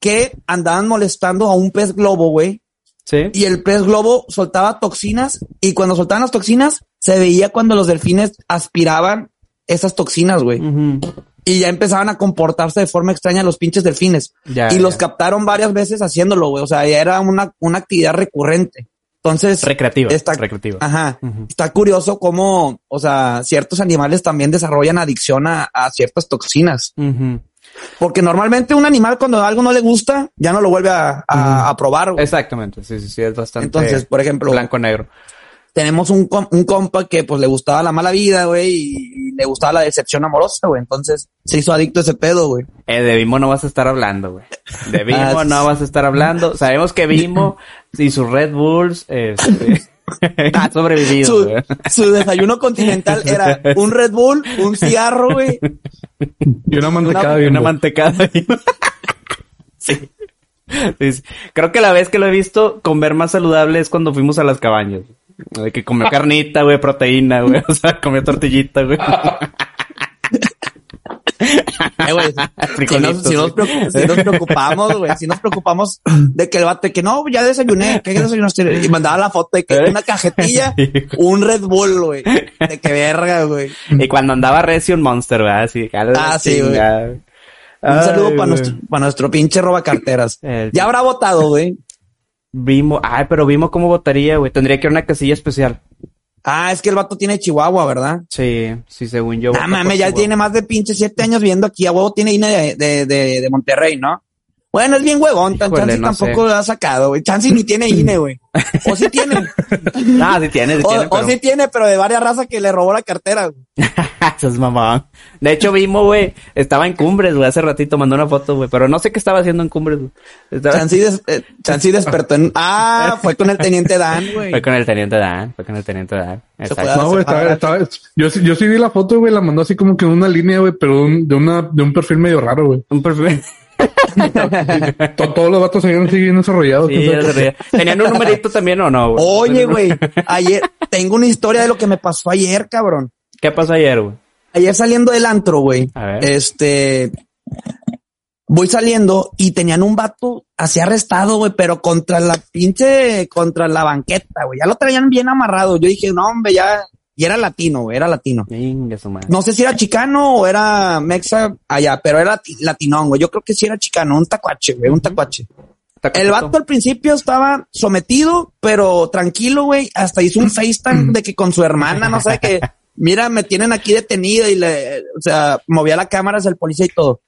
Speaker 3: que andaban molestando a un pez globo, güey.
Speaker 1: Sí.
Speaker 3: Y el pez globo soltaba toxinas y cuando soltaban las toxinas se veía cuando los delfines aspiraban esas toxinas, güey. Y ya empezaban a comportarse de forma extraña los pinches delfines.
Speaker 1: Ya,
Speaker 3: y los captaron varias veces haciéndolo, güey. O sea, ya era una, una actividad recurrente. Entonces,
Speaker 1: Recreativa.
Speaker 3: Está-
Speaker 1: Recreativa.
Speaker 3: ajá, está curioso cómo, o sea, ciertos animales también desarrollan adicción a, a ciertas toxinas. Porque normalmente un animal cuando algo no le gusta, ya no lo vuelve a, a- a probar. güey.
Speaker 1: Exactamente. Sí, sí, sí. Es bastante.
Speaker 3: Entonces, por ejemplo,
Speaker 1: Blanco-negro.
Speaker 3: tenemos un, un compa que pues le gustaba la mala vida, güey, y, le gustaba la decepción amorosa, güey. Entonces se hizo adicto a ese pedo, güey.
Speaker 1: Eh, de Bimo no vas a estar hablando, güey. De Bimo
Speaker 3: Ah,
Speaker 1: no vas a estar hablando. Sabemos que Bimo y sus Red Bulls, este, ha sobrevivido,
Speaker 3: Su, desayuno continental era un Red Bull, un cigarro, güey.
Speaker 2: Y una mantecada
Speaker 1: Una,
Speaker 2: bien.
Speaker 1: una mantecada. Sí, sí. Creo que la vez que lo he visto comer más saludable es cuando fuimos a las cabañas. De que comió carnita, güey, proteína, güey. O sea, comió tortillita, güey.
Speaker 3: Eh, güey, si, nos,
Speaker 1: Frijolitos,
Speaker 3: si nos
Speaker 1: güey.
Speaker 3: preocu- si nos preocupamos, güey, si nos preocupamos de que el vato, que no, ya desayuné, que desayunaste, y mandaba la foto de que
Speaker 1: ¿Eh?
Speaker 3: una cajetilla, un Red Bull, güey, de que verga, güey.
Speaker 1: Y cuando andaba recio un monster, güey. Así,
Speaker 3: Ah, sí, güey. Un
Speaker 1: Ay,
Speaker 3: saludo para nuestro, para nuestro pinche roba carteras.
Speaker 1: El-
Speaker 3: Ya habrá votado, güey.
Speaker 1: Vimo, ay, pero Vimo cómo votaría, güey. Tendría que ir a una casilla especial.
Speaker 3: Ah, es que el vato tiene Chihuahua, ¿verdad?
Speaker 1: Sí, sí, según yo.
Speaker 3: Ah, mames, ya
Speaker 1: Chihuahua.
Speaker 3: tiene más de pinche siete años viviendo aquí. A huevo tiene INE de, de, de, de Monterrey, ¿no? Bueno, es bien huevón. Tan
Speaker 1: Híjole, no
Speaker 3: tampoco lo ha sacado, güey. Chansey ni tiene INE, güey. O sí tiene.
Speaker 1: Ah, sí tiene, sí
Speaker 3: o,
Speaker 1: tiene,
Speaker 3: o sí tiene, pero de varias razas que le robó la cartera, güey.
Speaker 1: Eso es mamón. De hecho, Vimo, güey, estaba en Cumbres, güey, hace ratito mandó una foto, güey, pero no sé qué estaba haciendo en Cumbres, güey. Estaba-
Speaker 3: Chansey, des- eh, despertó en... Ah, fue con el teniente Dan, güey.
Speaker 1: Fue con el teniente Dan, fue con el teniente Dan. Exacto.
Speaker 2: No, güey, estaba, estaba, yo, sí- yo sí vi la foto, güey, la mandó así como que en una línea, güey, pero un- de una, de un perfil medio raro, güey.
Speaker 1: Un perfil.
Speaker 2: To- Todos los vatos se siguen bien desarrollados.
Speaker 1: Sí, reía. ¿Tenían un numerito también o no, güey?
Speaker 3: Oye, güey, ayer... Tengo una historia de lo que me pasó ayer, cabrón.
Speaker 1: ¿Qué pasó ayer, güey?
Speaker 3: Ayer saliendo del antro, güey.
Speaker 1: A ver.
Speaker 3: Este. Voy saliendo y tenían un vato así arrestado, güey, pero contra la pinche, contra la banqueta, güey. Ya lo traían bien amarrado. Yo dije, no, hombre, ya. Y era latino, güey, era latino. No sé si era chicano o era mexa allá, pero era lati- latinón, güey. Yo creo que sí era chicano, un tacuache, güey, un tacuache. El vato al principio estaba sometido, pero tranquilo, güey. Hasta hizo un FaceTime de que con su hermana, no sé, que mira, me tienen aquí detenido y le, o sea, movía la cámara hacia el policía y todo.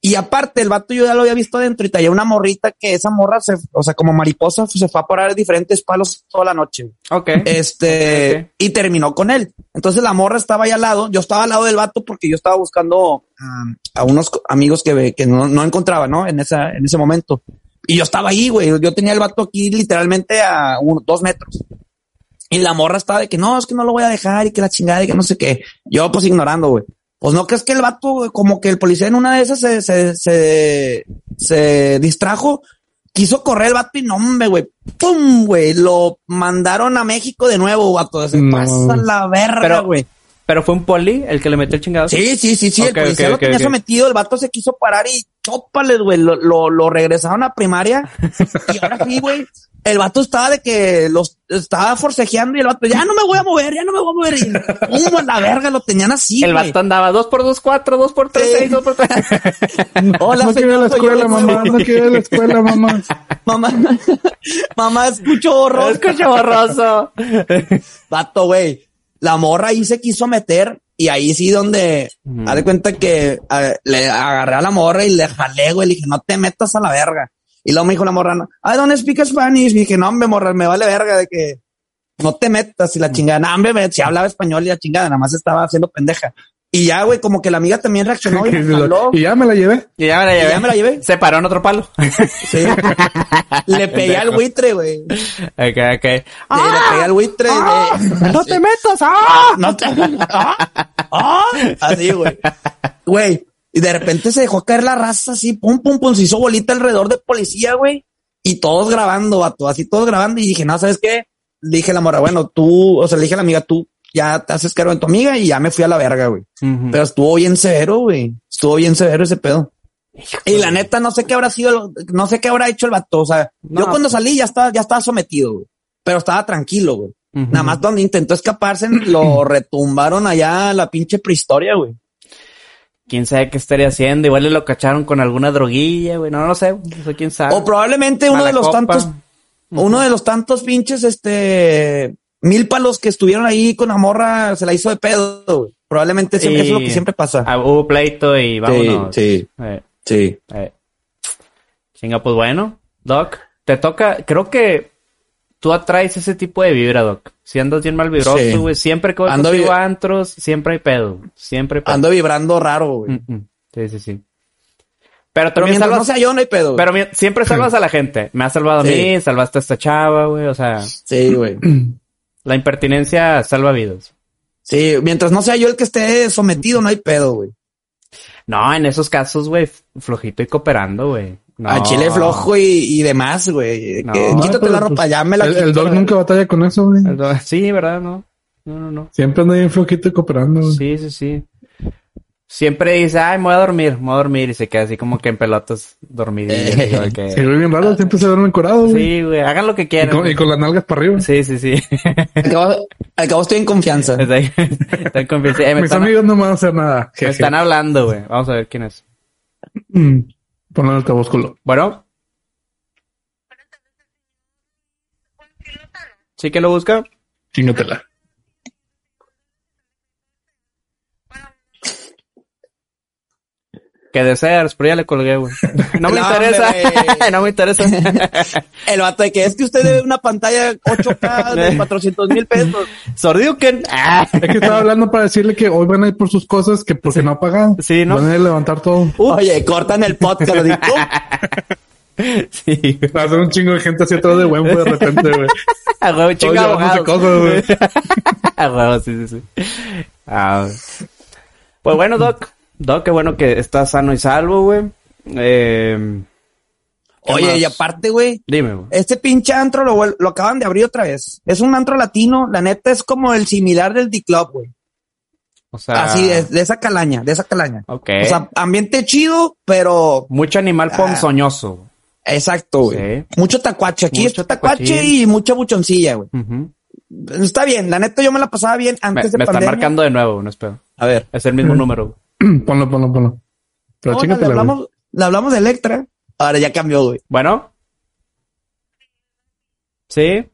Speaker 3: Y aparte, el vato yo ya lo había visto adentro y traía una morrita que esa morra se, o sea, como mariposa, se fue a parar diferentes palos toda la noche.
Speaker 1: Ok.
Speaker 3: Este, y terminó con él. Entonces la morra estaba ahí al lado, yo estaba al lado del vato porque yo estaba buscando um, a unos amigos que, que no, no encontraba, ¿no? En esa, en ese momento. Y yo estaba ahí, güey. Yo tenía el vato aquí literalmente a un- dos metros. Y la morra estaba de que no, es que no lo voy a dejar y que la chingada y que no sé qué. Yo pues ignorando, güey. Pues no crees que el vato, como que el policía en una de esas se, se, se, se distrajo, quiso correr el vato y no, hombre, güey. ¡Pum! Güey. Lo mandaron a México de nuevo, vato. Se
Speaker 2: No.
Speaker 3: pasa la verga, güey.
Speaker 1: Pero fue un poli el que le metió el chingado.
Speaker 3: Sí, sí, sí, sí.
Speaker 1: Ok,
Speaker 3: el policía
Speaker 1: ok,
Speaker 3: lo
Speaker 1: ok,
Speaker 3: tenía sometido, el vato se quiso parar y chópales, güey. Lo, lo, lo regresaron a primaria. y ahora sí, güey. El vato estaba de que los estaba forcejeando y el vato, ya no me voy a mover, ya no me voy a mover. Y pum, a la verga, lo tenían así,
Speaker 1: el vato andaba 2 por 2 4, 2 por 3
Speaker 3: Sí.
Speaker 1: 6, 2 por 3.
Speaker 3: Hola,
Speaker 2: no quiero ir a la escuela, mamá. No quiero ir a la escuela, mamá.
Speaker 3: Mamá, mamá, escucho horror.
Speaker 1: Escucha borroso.
Speaker 3: Vato, güey. La morra ahí se quiso meter y ahí sí donde,
Speaker 1: Ujú.
Speaker 3: haz de cuenta que a- le agarré a la morra y le jalé, güey. Le dije, no te metas a la verga. Y luego me dijo la morra, no, I don't speak Spanish. Y dije, no, hombre, morra, me vale verga de que no te metas. Y la chingada, no, hombre, si hablaba español y la chingada, nada más estaba haciendo pendeja. Y ya, güey, como que la amiga también reaccionó y jaló.
Speaker 2: y ya me la llevé.
Speaker 1: Y ya me la
Speaker 3: Y
Speaker 1: llevé.
Speaker 3: ya me la llevé.
Speaker 1: Se paró en otro palo.
Speaker 3: Sí. le pegué al buitre, güey.
Speaker 1: Ok, ok.
Speaker 3: le pegué al buitre. güey.
Speaker 1: ¡No te metas! ¡Ah!
Speaker 3: No te... ¡Ah! ¡Ah! Así, güey. Güey. Y de repente se dejó caer la raza así, pum, pum, pum, se hizo bolita alrededor de policía, güey. Y todos grabando, vato, así todos grabando. Y dije, no, ¿sabes qué? Le dije a la morra, bueno, tú, o sea, le dije a la amiga, tú ya te haces cargo de tu amiga y ya me fui a la verga, güey. Pero estuvo bien severo, güey. Estuvo bien severo ese pedo. Y la neta, no sé qué habrá sido, no sé qué habrá hecho el vato. O sea,
Speaker 1: No.
Speaker 3: yo cuando salí ya estaba, ya estaba sometido, güey. Pero estaba tranquilo, güey.
Speaker 1: Ujú.
Speaker 3: Nada más donde intentó escaparse, lo retumbaron allá a la pinche prehistoria, güey.
Speaker 1: quién sabe qué estaría haciendo. Igual le lo cacharon con alguna droguilla, güey. No, no sé. No sé quién sabe.
Speaker 3: O probablemente uno
Speaker 1: Mala
Speaker 3: de los
Speaker 1: copa.
Speaker 3: tantos, uno de los tantos pinches, este, mil palos que estuvieron ahí con la morra se la hizo de pedo, güey. Probablemente siempre, eso es lo que siempre pasa.
Speaker 1: Ah, hubo pleito y vámonos.
Speaker 3: sí,
Speaker 1: Eh,
Speaker 3: sí.
Speaker 1: eh. Chinga, pues bueno. Doc, te toca. Creo que tú atraes ese tipo de vibra, Doc. Si andas bien mal
Speaker 3: Sí.
Speaker 1: vibroso, güey. Siempre que voy
Speaker 3: Ando
Speaker 1: contigo a antros, siempre hay pedo. Siempre hay pedo.
Speaker 3: Ando vibrando raro, güey.
Speaker 1: Mm, mm. Sí, sí, sí. Pero
Speaker 3: Pero
Speaker 1: también
Speaker 3: mientras
Speaker 1: salvas...
Speaker 3: no sea yo, no hay pedo.
Speaker 1: Pero mi- siempre salvas a la gente. Me has salvado a
Speaker 3: Sí.
Speaker 1: mí, salvaste a esta chava, güey. O sea,
Speaker 3: Sí, güey.
Speaker 1: la impertinencia salva vidas.
Speaker 3: Sí, mientras no sea yo el que esté sometido, no hay pedo, güey.
Speaker 1: No, en esos casos, güey, flojito y cooperando, güey. No.
Speaker 3: A chile flojo y, y demás, güey.
Speaker 1: No.
Speaker 3: Quítate
Speaker 2: pero,
Speaker 3: la ropa,
Speaker 2: pues,
Speaker 3: ya me la
Speaker 2: El,
Speaker 3: quito.
Speaker 2: el dog nunca batalla con eso, güey.
Speaker 1: Sí, ¿verdad? No. No, no, no.
Speaker 2: Siempre anda bien flojito y cooperando, güey.
Speaker 1: Sí, sí, sí. Siempre dice, ay, me voy a dormir, me voy a dormir. Y se queda así como que en pelotas dormidillo.
Speaker 3: Eh.
Speaker 1: que-
Speaker 2: Se ve bien raro, siempre se duerme encorado, güey.
Speaker 1: Sí, güey, hagan lo que
Speaker 2: y,
Speaker 1: quieran.
Speaker 2: con, y con las nalgas para arriba.
Speaker 1: Sí, sí, sí.
Speaker 3: Al cabo, al cabo estoy en confianza.
Speaker 1: Estoy, estoy confiado. Eh,
Speaker 2: Mis
Speaker 1: están,
Speaker 2: amigos no me van a hacer nada.
Speaker 1: me están hablando, güey. Vamos a ver quién es.
Speaker 2: Mm. Ponlo en el tabúsculo.
Speaker 1: Bueno. ¿Sí que lo busca?
Speaker 2: Chingatela.
Speaker 1: Que deseas, pero ya le colgué, güey. No me
Speaker 3: No,
Speaker 1: interesa.
Speaker 3: hombre.
Speaker 1: no me interesa.
Speaker 3: El vato de que es que usted debe una pantalla 8K de 400 mil pesos.
Speaker 1: ¿Sordido que Ah.
Speaker 2: Es que estaba hablando para decirle que hoy van a ir por sus cosas que porque no ha pagado.
Speaker 1: Sí, ¿no?
Speaker 2: Van a ir a levantar todo.
Speaker 3: Oye, cortan el podcast. ¡pum!
Speaker 1: Sí.
Speaker 2: Va a ser un chingo de gente así atrás de buen de repente, güey.
Speaker 1: A huevo, chingo abogados.
Speaker 2: cosas, güey.
Speaker 1: A huevo, sí, sí, sí. Ah, pues bueno, Doc. Doc, qué bueno que estás sano y salvo, güey. Eh, ¿Qué
Speaker 3: Oye,
Speaker 1: más?
Speaker 3: y aparte, güey,
Speaker 1: dime, güey.
Speaker 3: este pinche antro lo, lo acaban de abrir otra vez. Es un antro latino. La neta es como el similar del D-Club, güey.
Speaker 1: O sea,
Speaker 3: Así, de, de esa calaña, de esa calaña.
Speaker 1: Ok.
Speaker 3: O sea, ambiente chido, pero
Speaker 1: Mucho animal
Speaker 3: Ah.
Speaker 1: ponzoñoso.
Speaker 3: exacto, güey.
Speaker 1: Sí.
Speaker 3: Mucho tacuache. Aquí
Speaker 1: Mucho
Speaker 3: es tacuache
Speaker 1: tacuachín.
Speaker 3: y mucha buchoncilla, güey. Está bien, la neta yo me la pasaba bien
Speaker 1: Me,
Speaker 3: antes de
Speaker 1: me están
Speaker 3: pandemia.
Speaker 1: marcando de nuevo, no espero.
Speaker 3: A ver.
Speaker 1: Es el mismo número.
Speaker 2: ponlo, ponlo, ponlo. Pero
Speaker 3: Ahora le hablamos, le hablamos de Electra. Ahora ya cambió, güey.
Speaker 1: Bueno. ¿Sí?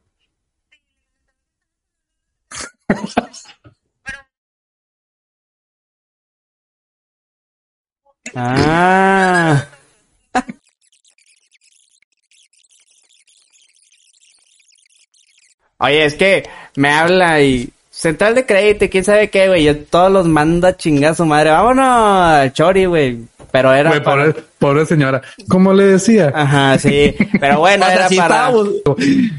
Speaker 1: Ah. Oye, es que me habla y central de crédito, y quién sabe qué, güey. Yo todos los manda a chingar a su madre. Vámonos, chori, güey. Pero era
Speaker 2: Güey,
Speaker 1: para-
Speaker 2: pobre, pobre señora. Como le decía,
Speaker 1: Ajá, sí. Pero bueno, era
Speaker 3: sí
Speaker 1: para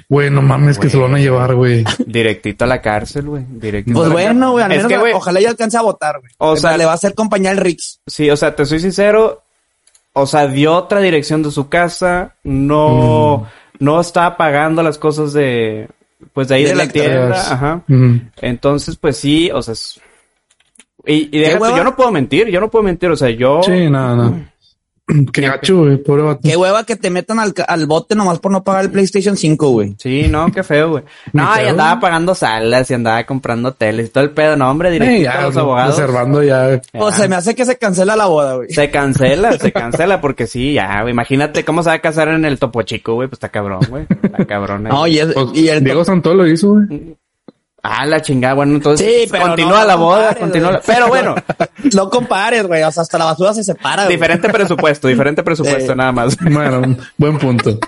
Speaker 2: güey, no mames que se lo van a llevar, güey.
Speaker 1: directito a la cárcel, güey. Directito
Speaker 3: Pues
Speaker 1: a la
Speaker 3: bueno, güey, al
Speaker 1: cárcel. Es
Speaker 3: menos
Speaker 1: que, güey,
Speaker 3: ojalá ya alcance a votar, güey.
Speaker 1: O sea-
Speaker 3: le va a hacer compañía al Rix.
Speaker 1: Sí, o sea, te soy sincero. O sea, dio otra dirección de su casa. No, no estaba pagando las cosas de, pues de ahí
Speaker 3: De
Speaker 1: de, la tienda. Ajá.
Speaker 2: Mm.
Speaker 1: Entonces, pues sí, o sea, es- y, y déjate, yo no puedo mentir, yo no puedo mentir, o sea, yo,
Speaker 2: Sí, no, no. Qué gacho, güey, pobre vato.
Speaker 3: Qué hueva que te metan al, al bote nomás por no pagar el PlayStation 5, güey.
Speaker 1: sí, no, qué feo, güey. No, y andaba pagando salas y andaba comprando teles y todo el pedo, no, hombre,
Speaker 2: Eh,
Speaker 1: directo
Speaker 2: ya,
Speaker 1: a los abogados.
Speaker 2: reservando ya.
Speaker 3: O se me hace que se cancela la boda, güey.
Speaker 1: Se cancela, se cancela, porque sí, ya, güey. Imagínate cómo se va a casar en el Topo Chico, güey. Pues está cabrón, güey. Está cabrón. eh.
Speaker 3: No, y, es-
Speaker 2: Pues,
Speaker 3: y el
Speaker 2: Diego Santoro lo hizo, güey.
Speaker 1: Ah, la chingada. Bueno, entonces
Speaker 3: Sí, pero
Speaker 1: continúa
Speaker 3: no,
Speaker 1: la boda,
Speaker 3: compares,
Speaker 1: continúa. la-. Pero bueno,
Speaker 3: no compares, güey. O sea, hasta la basura se separa, güey.
Speaker 1: diferente presupuesto, diferente presupuesto,
Speaker 3: Sí.
Speaker 1: nada más.
Speaker 2: Bueno, buen punto.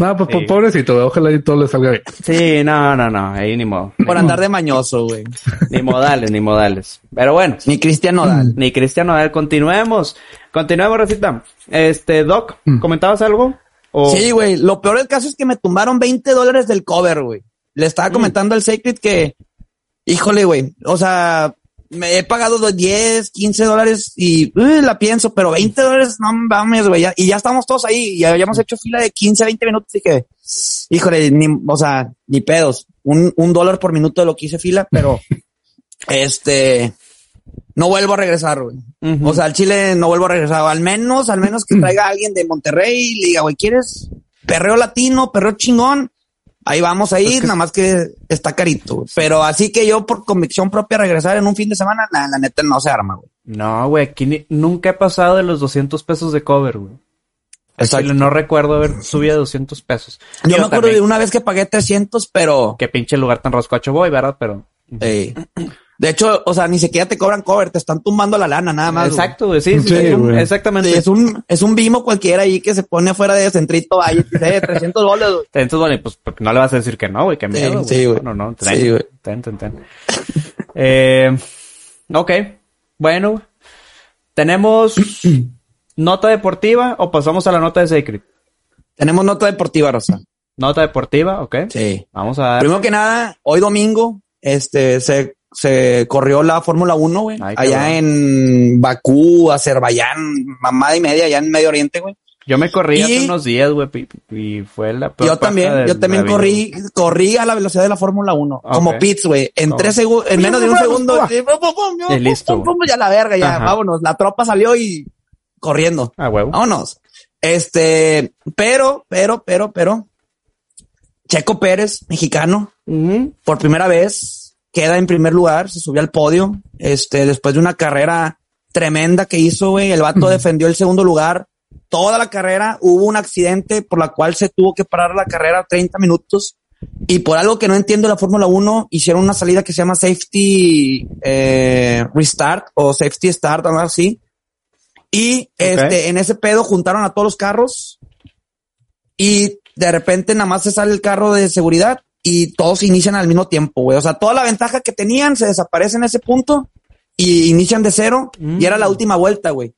Speaker 2: No, pues
Speaker 1: Sí.
Speaker 2: pobrecito. Ojalá y todo le salga bien.
Speaker 1: Sí, no, no, no. Ahí ni modo.
Speaker 3: Por andar de mañoso, güey.
Speaker 1: Ni modales, ni modales. Pero bueno.
Speaker 3: Ni Cristian Nodal.
Speaker 1: Ni Cristiano, a ver, continuemos. Continuemos, Rosita. Este, Doc, ¿comentabas algo? O...
Speaker 3: Sí, güey. Lo peor del caso es que me tumbaron 20 dólares del cover, güey. Le estaba comentando al Sacred que, híjole, güey. O sea, me he pagado los 10, 15 dólares y uh, la pienso, pero 20 dólares, no mames, güey. ya- Y ya estamos todos ahí y habíamos hecho fila de 15, 20 minutos y que, híjole, ni, o sea, ni pedos. Un, un dólar por minuto de lo que hice fila, pero este, no vuelvo a regresar, güey. O sea, al Chile no vuelvo a regresar. Al menos, al menos que traiga a alguien de Monterrey y le diga, güey, ¿quieres perreo latino, perreo chingón? Ahí vamos a ir, nada más que está carito. güey. Pero así que yo por convicción propia regresar en un fin de semana, nah, la neta no se arma, güey.
Speaker 1: No, güey, aquí ni- nunca he pasado de los 200 pesos de cover, güey.
Speaker 3: Exacto.
Speaker 1: No recuerdo haber subido a 200 pesos.
Speaker 3: Yo
Speaker 1: Digo,
Speaker 3: me acuerdo
Speaker 1: también,
Speaker 3: de una vez que pagué 300, pero...
Speaker 1: Qué pinche lugar tan roscocho voy, ¿verdad? Pero...
Speaker 3: de hecho, o sea, ni siquiera te cobran cover, te están tumbando la lana nada más.
Speaker 1: Exacto, güey, sí, sí,
Speaker 2: Sí,
Speaker 1: es un- exactamente.
Speaker 3: Sí, es un, es un bimo cualquiera ahí que se pone afuera de Centrito, ahí, dice, 300 dólares. güey.
Speaker 1: Entonces, bueno, pues porque no le vas a decir que no, güey, que miedo,
Speaker 3: sí, güey.
Speaker 1: No, no,
Speaker 3: Sí, güey.
Speaker 1: ten, ten, ten. Eh, ok, bueno. Tenemos nota deportiva o pasamos a la nota de Sacred.
Speaker 3: Tenemos nota deportiva, Rosa.
Speaker 1: Nota deportiva, ok.
Speaker 3: Sí.
Speaker 1: Vamos a dar.
Speaker 3: Primero que nada, hoy domingo, este, se, se corrió la Fórmula 1, güey. Allá
Speaker 1: cabrón.
Speaker 3: en Bakú, Azerbaiyán, mamada y media, allá en Medio Oriente, güey.
Speaker 1: Yo me corrí hace unos días, güey, y, fue la peor
Speaker 3: Yo también, yo también corrí, corrí a la velocidad de la Fórmula 1,
Speaker 1: Ok.
Speaker 3: como pits, güey. En
Speaker 1: Oh.
Speaker 3: tres segundos, en menos de un segundo,
Speaker 1: Y listo,
Speaker 3: ya la verga, ya,
Speaker 1: Ajá.
Speaker 3: vámonos. La tropa salió y corriendo.
Speaker 1: Ah, huevo.
Speaker 3: Vámonos. Este, pero, pero, pero, pero, Checo Pérez, mexicano, por primera vez queda en primer lugar, se subió al podio, este, después de una carrera tremenda que hizo, güey, el vato defendió el segundo lugar, toda la carrera, hubo un accidente por la cual se tuvo que parar la carrera 30 minutos, y por algo que no entiendo la Fórmula 1, hicieron una salida que se llama Safety eh, Restart o Safety Start, algo así, y este, en ese pedo juntaron a todos los carros, y de repente nada más se sale el carro de seguridad y todos inician al mismo tiempo, güey. O sea, toda la ventaja que tenían se desaparece en ese punto y inician de cero y era la última vuelta, güey.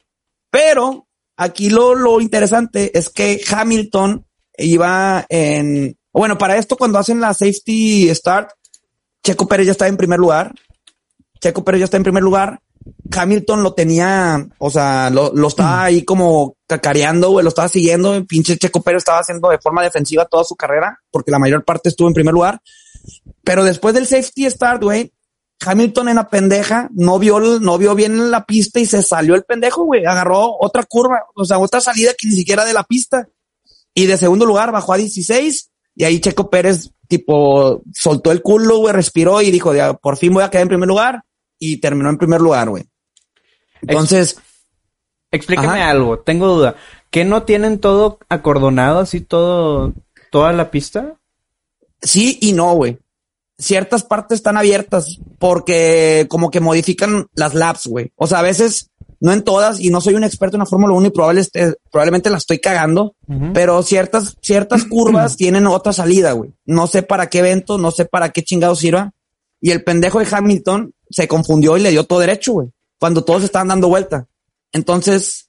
Speaker 3: Pero aquí lo, lo interesante es que Hamilton iba en, bueno, para esto cuando hacen la safety start, Checo Pérez ya está en primer lugar. Checo Pérez ya está en primer lugar. Hamilton lo tenía, o sea, lo, estaba ahí como cacareando, güey, lo estaba siguiendo. Pinche Checo Pérez estaba haciendo de forma defensiva toda su carrera, porque la mayor parte estuvo en primer lugar. Pero después del safety start, güey, Hamilton en la pendeja no vio, no vio bien la pista y se salió el pendejo, güey. Agarró otra curva, o sea, otra salida que ni siquiera de la pista. Y de segundo lugar bajó a 16 y ahí Checo Pérez, tipo, soltó el culo, güey, respiró y dijo, por fin voy a quedar en primer lugar y terminó en primer lugar, güey. Entonces,
Speaker 1: Explícame
Speaker 3: Ajá.
Speaker 1: algo, tengo duda. ¿Que no tienen todo acordonado así todo, toda la pista?
Speaker 3: sí y no, güey. Ciertas partes están abiertas porque como que modifican las laps, güey. O sea, a veces, no en todas, y no soy un experto en la Fórmula 1 y probable esté- probablemente la estoy cagando, pero ciertas, ciertas curvas tienen otra salida, güey. No sé para qué evento, no sé para qué chingados sirva. Y el pendejo de Hamilton se confundió y le dio todo derecho, güey. Cuando todos estaban dando vuelta. Entonces,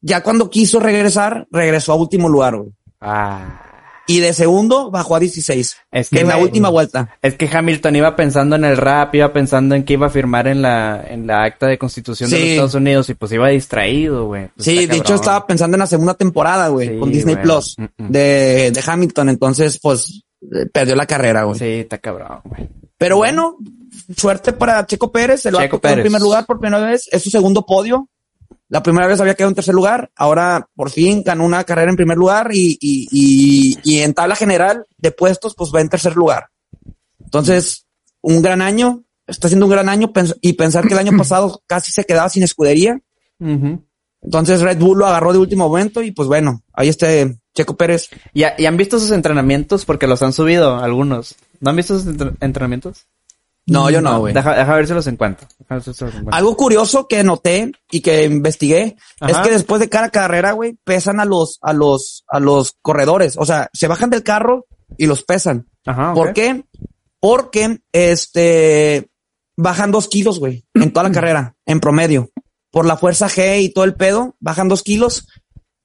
Speaker 3: ya cuando quiso regresar, regresó a último lugar, güey.
Speaker 1: Ah.
Speaker 3: Y de segundo bajó a 16.
Speaker 1: Es que
Speaker 3: en la última vuelta.
Speaker 1: Es que Hamilton iba pensando en el rap, iba pensando en que iba a firmar en la, en la acta de constitución de los. Estados Unidos y pues iba distraído, güey. Pues
Speaker 3: Sí, de hecho estaba pensando en la segunda temporada, güey,
Speaker 1: Sí,
Speaker 3: con Disney. Plus
Speaker 1: Mm, mm.
Speaker 3: de, de Hamilton. Entonces, pues, eh, perdió la carrera, güey.
Speaker 1: Sí, está cabrón, güey.
Speaker 3: Pero bueno, suerte para Checo Pérez. El
Speaker 1: Checo
Speaker 3: quedó en
Speaker 1: Pérez.
Speaker 3: primer lugar por primera vez. Es su segundo podio. La primera vez había quedado en tercer lugar. Ahora, por fin, ganó una carrera en primer lugar y, y, y, y en tabla general de puestos, pues va en tercer lugar. Entonces, un gran año. Está siendo un gran año pens- y pensar que el año pasado casi se quedaba sin escudería. Entonces Red Bull lo agarró de último momento y pues bueno, ahí está Checo Pérez.
Speaker 1: ¿Y, ha- y han visto sus entrenamientos? Porque los han subido algunos. ¿No han visto sus entre- entrenamientos?
Speaker 3: No, yo no, güey.
Speaker 1: Deja, deja ver si los encuentro. Deja ver si los encuentro.
Speaker 3: Algo curioso que noté y que investigué
Speaker 1: Ajá.
Speaker 3: es que después de cada carrera, güey, pesan a los, a los, a los corredores. O sea, se bajan del carro y los pesan.
Speaker 1: Ajá.
Speaker 3: ¿Por qué? Porque, este, bajan dos kilos, güey, en toda la carrera, en promedio. Por la fuerza G y todo el pedo, bajan dos kilos.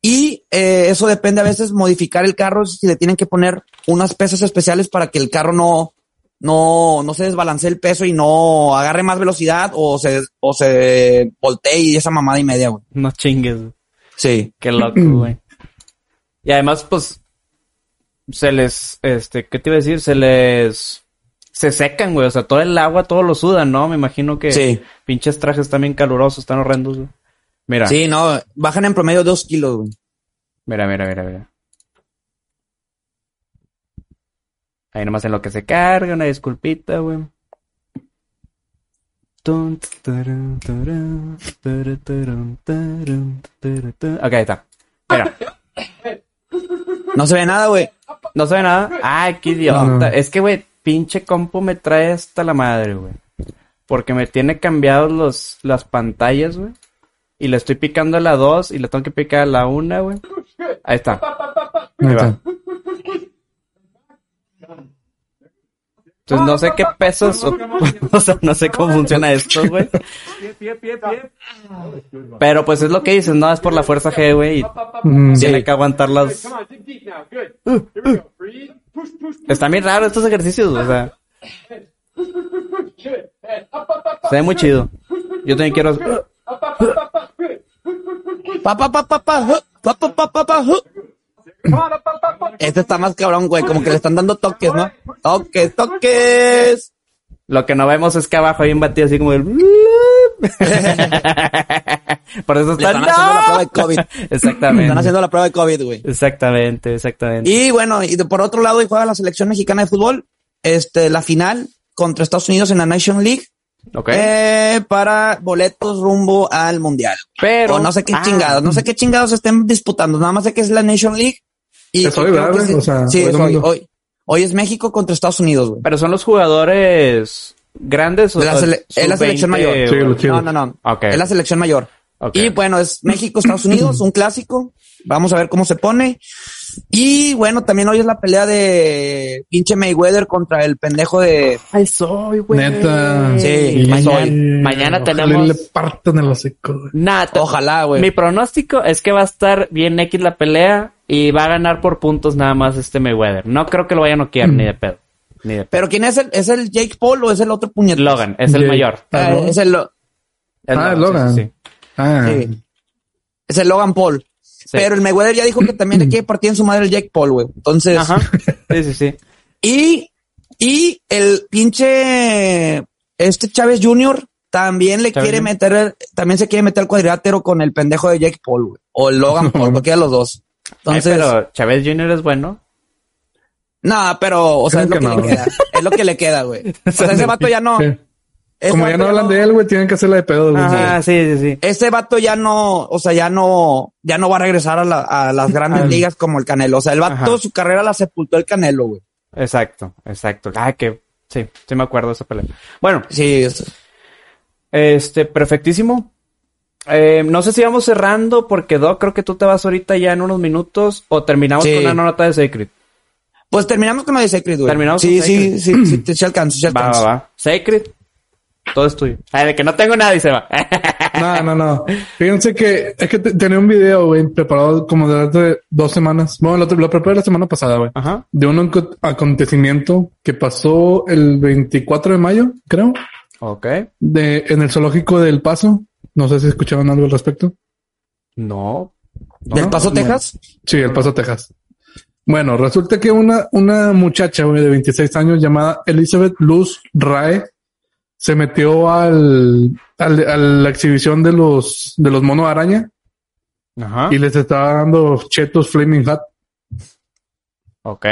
Speaker 3: Y eh, eso depende a veces modificar el carro si le tienen que poner unas pesas especiales para que el carro no, no, no se desbalancee el peso y no agarre más velocidad o se, o se voltee y esa mamada y media, güey.
Speaker 1: No chingues.
Speaker 3: Sí.
Speaker 1: Qué loco, güey. Y además, pues, se les, este, ¿qué te iba a decir? Se les, se secan, güey. O sea, todo el agua, todo lo sudan, ¿no? Me imagino que
Speaker 3: Sí.
Speaker 1: pinches trajes están bien calurosos, están horrendos, güey. Mira,
Speaker 3: Sí, no, bajan en promedio dos kilos, güey.
Speaker 1: mira, mira, mira, mira. Ahí nomás en lo que se carga, una disculpita, güey. Ok, ahí está. Mira.
Speaker 3: No se ve nada, güey.
Speaker 1: ¿No se ve nada? Ay, qué idiota.
Speaker 2: No.
Speaker 1: Es que, güey, pinche compu me trae hasta la madre, güey. Porque me tiene cambiados los, las pantallas, güey. Y le estoy picando a la 2 y le tengo que picar a la 1, güey. Ahí está.
Speaker 2: Ahí está.
Speaker 1: Entonces no sé qué pesos, o, o sea, no sé cómo funciona esto, güey. Pero pues es lo que dices, no, es por la fuerza G, güey, y
Speaker 2: Mm,
Speaker 1: tiene que aguantar las... Están bien raros estos ejercicios, o sea. Se ve muy chido. Yo también quiero...
Speaker 3: Pa, pa, pa, pa, pa, pa, pa, pa, pa, pa. Este está más cabrón, güey. Como que le están dando toques, ¿no? Toques, toques.
Speaker 1: Lo que no vemos es que abajo hay un batido así como el... Por eso están...
Speaker 3: están haciendo la prueba de COVID.
Speaker 1: Exactamente.
Speaker 3: Están haciendo la prueba de COVID, güey.
Speaker 1: Exactamente, exactamente.
Speaker 3: Y bueno, y de- por otro lado, hoy juega la selección mexicana de fútbol. Este, la final contra Estados Unidos en la Nation League.
Speaker 1: Ok.
Speaker 3: eh, para boletos rumbo al mundial.
Speaker 1: Pero...
Speaker 3: O no sé qué
Speaker 1: Ah,
Speaker 3: chingados, no sé qué chingados estén disputando. Nada más sé que es la Nation League. Y
Speaker 2: Es hoy,
Speaker 3: creo
Speaker 2: ¿verdad,
Speaker 3: que
Speaker 2: güey?
Speaker 3: sí-
Speaker 2: O sea,
Speaker 3: sí,
Speaker 2: hoy
Speaker 3: es hoy,
Speaker 2: domingo.
Speaker 3: hoy. Hoy es México contra Estados Unidos, güey.
Speaker 1: Pero son los jugadores grandes o
Speaker 3: De la es la
Speaker 1: sub-20
Speaker 3: selección mayor. No, no, no. Es la selección mayor. Y bueno, es México, Estados Unidos, un clásico. Vamos a ver cómo se pone. Y bueno, también hoy es la pelea de pinche Mayweather contra el pendejo de.
Speaker 1: Ay, soy, güey.
Speaker 2: Neta.
Speaker 3: Sí,
Speaker 1: mañana,
Speaker 3: soy.
Speaker 1: mañana
Speaker 2: Ojalá
Speaker 1: tenemos...
Speaker 2: le partan el hocico, güey.
Speaker 1: Nada,
Speaker 3: Ojalá, güey.
Speaker 1: Mi pronóstico es que va a estar bien X la pelea y va a ganar por puntos nada más este Mayweather. No creo que lo vaya a noquear ni de pedo. Ni de pedo.
Speaker 3: Pero ¿quién es el? ¿Es el Jake Paul o es el otro puñetón?
Speaker 1: Logan, es el
Speaker 2: Jake.
Speaker 1: mayor.
Speaker 3: Ah,
Speaker 2: ¿no?
Speaker 3: es el,
Speaker 2: Ah,
Speaker 1: sí,
Speaker 2: Logan.
Speaker 1: sí, sí.
Speaker 2: Ah,
Speaker 3: sí. es el Logan Paul.
Speaker 1: Sí.
Speaker 3: Pero el Mayweather ya dijo que también le quiere partir en su madre el Jake Paul, güey. Entonces,
Speaker 1: Ajá. Sí, sí, sí.
Speaker 3: y, y el pinche, este Chávez Jr. también le
Speaker 1: Chávez
Speaker 3: quiere
Speaker 1: Jr.
Speaker 3: meter, también se quiere meter al cuadrilátero con el pendejo de Jake Paul, güey. O el Logan Paul, cualquiera de los dos.
Speaker 1: Ay,
Speaker 3: Entonces,
Speaker 1: pero Chávez Jr. es bueno.
Speaker 3: no, pero, o sea, es lo que,
Speaker 2: que
Speaker 3: le
Speaker 2: no.
Speaker 3: queda. Es lo que le queda, güey. O sea, ese vato ya no.
Speaker 2: Como ya no hablan de él, güey, tienen que hacerla de pedo. güey.
Speaker 1: Ajá, sí, sí, sí.
Speaker 3: Ese vato ya no, o sea, ya no, ya no va a regresar a, la- a las grandes ligas como el Canelo. O sea, el vato,
Speaker 1: Ajá.
Speaker 3: su carrera la sepultó el Canelo, güey.
Speaker 1: Exacto, exacto. Ah, que sí, sí me acuerdo de esa pelea. Bueno,
Speaker 3: Sí, es-
Speaker 1: este, perfectísimo. Eh, no sé si vamos cerrando porque Doc, creo que tú te vas ahorita ya en unos minutos o terminamos
Speaker 3: Sí.
Speaker 1: con una nota de Secret.
Speaker 3: Pues terminamos con lo de Secret, güey.
Speaker 1: Terminamos
Speaker 3: sí,
Speaker 1: con
Speaker 3: sí, sí, sí, sí, sí alcanzo, sí
Speaker 1: Va,
Speaker 3: alcanzo.
Speaker 1: va, va. Secret. Todo es tuyo. Ay, de que no tengo nada y se va.
Speaker 2: No, no, no. Fíjense que es que te- tenía un video, güey, preparado como de hace dos semanas. Bueno, lo, lo preparé la semana pasada, güey.
Speaker 1: Ajá.
Speaker 2: De un aco- acontecimiento que pasó el 24 de mayo, creo,
Speaker 1: Ok.
Speaker 2: de, en el zoológico del Paso. No sé si escucharon algo al respecto.
Speaker 1: No.
Speaker 3: ¿Del Paso,
Speaker 2: no.
Speaker 3: Texas?
Speaker 2: Sí, El Paso, Texas. Bueno, resulta que una, una muchacha, güey, de 26 años llamada Elizabeth Luz Rae se metió al, al- a la exhibición de los, de los monos araña
Speaker 1: Ajá.
Speaker 2: y les estaba dando chetos Flaming Hot.
Speaker 1: Ok.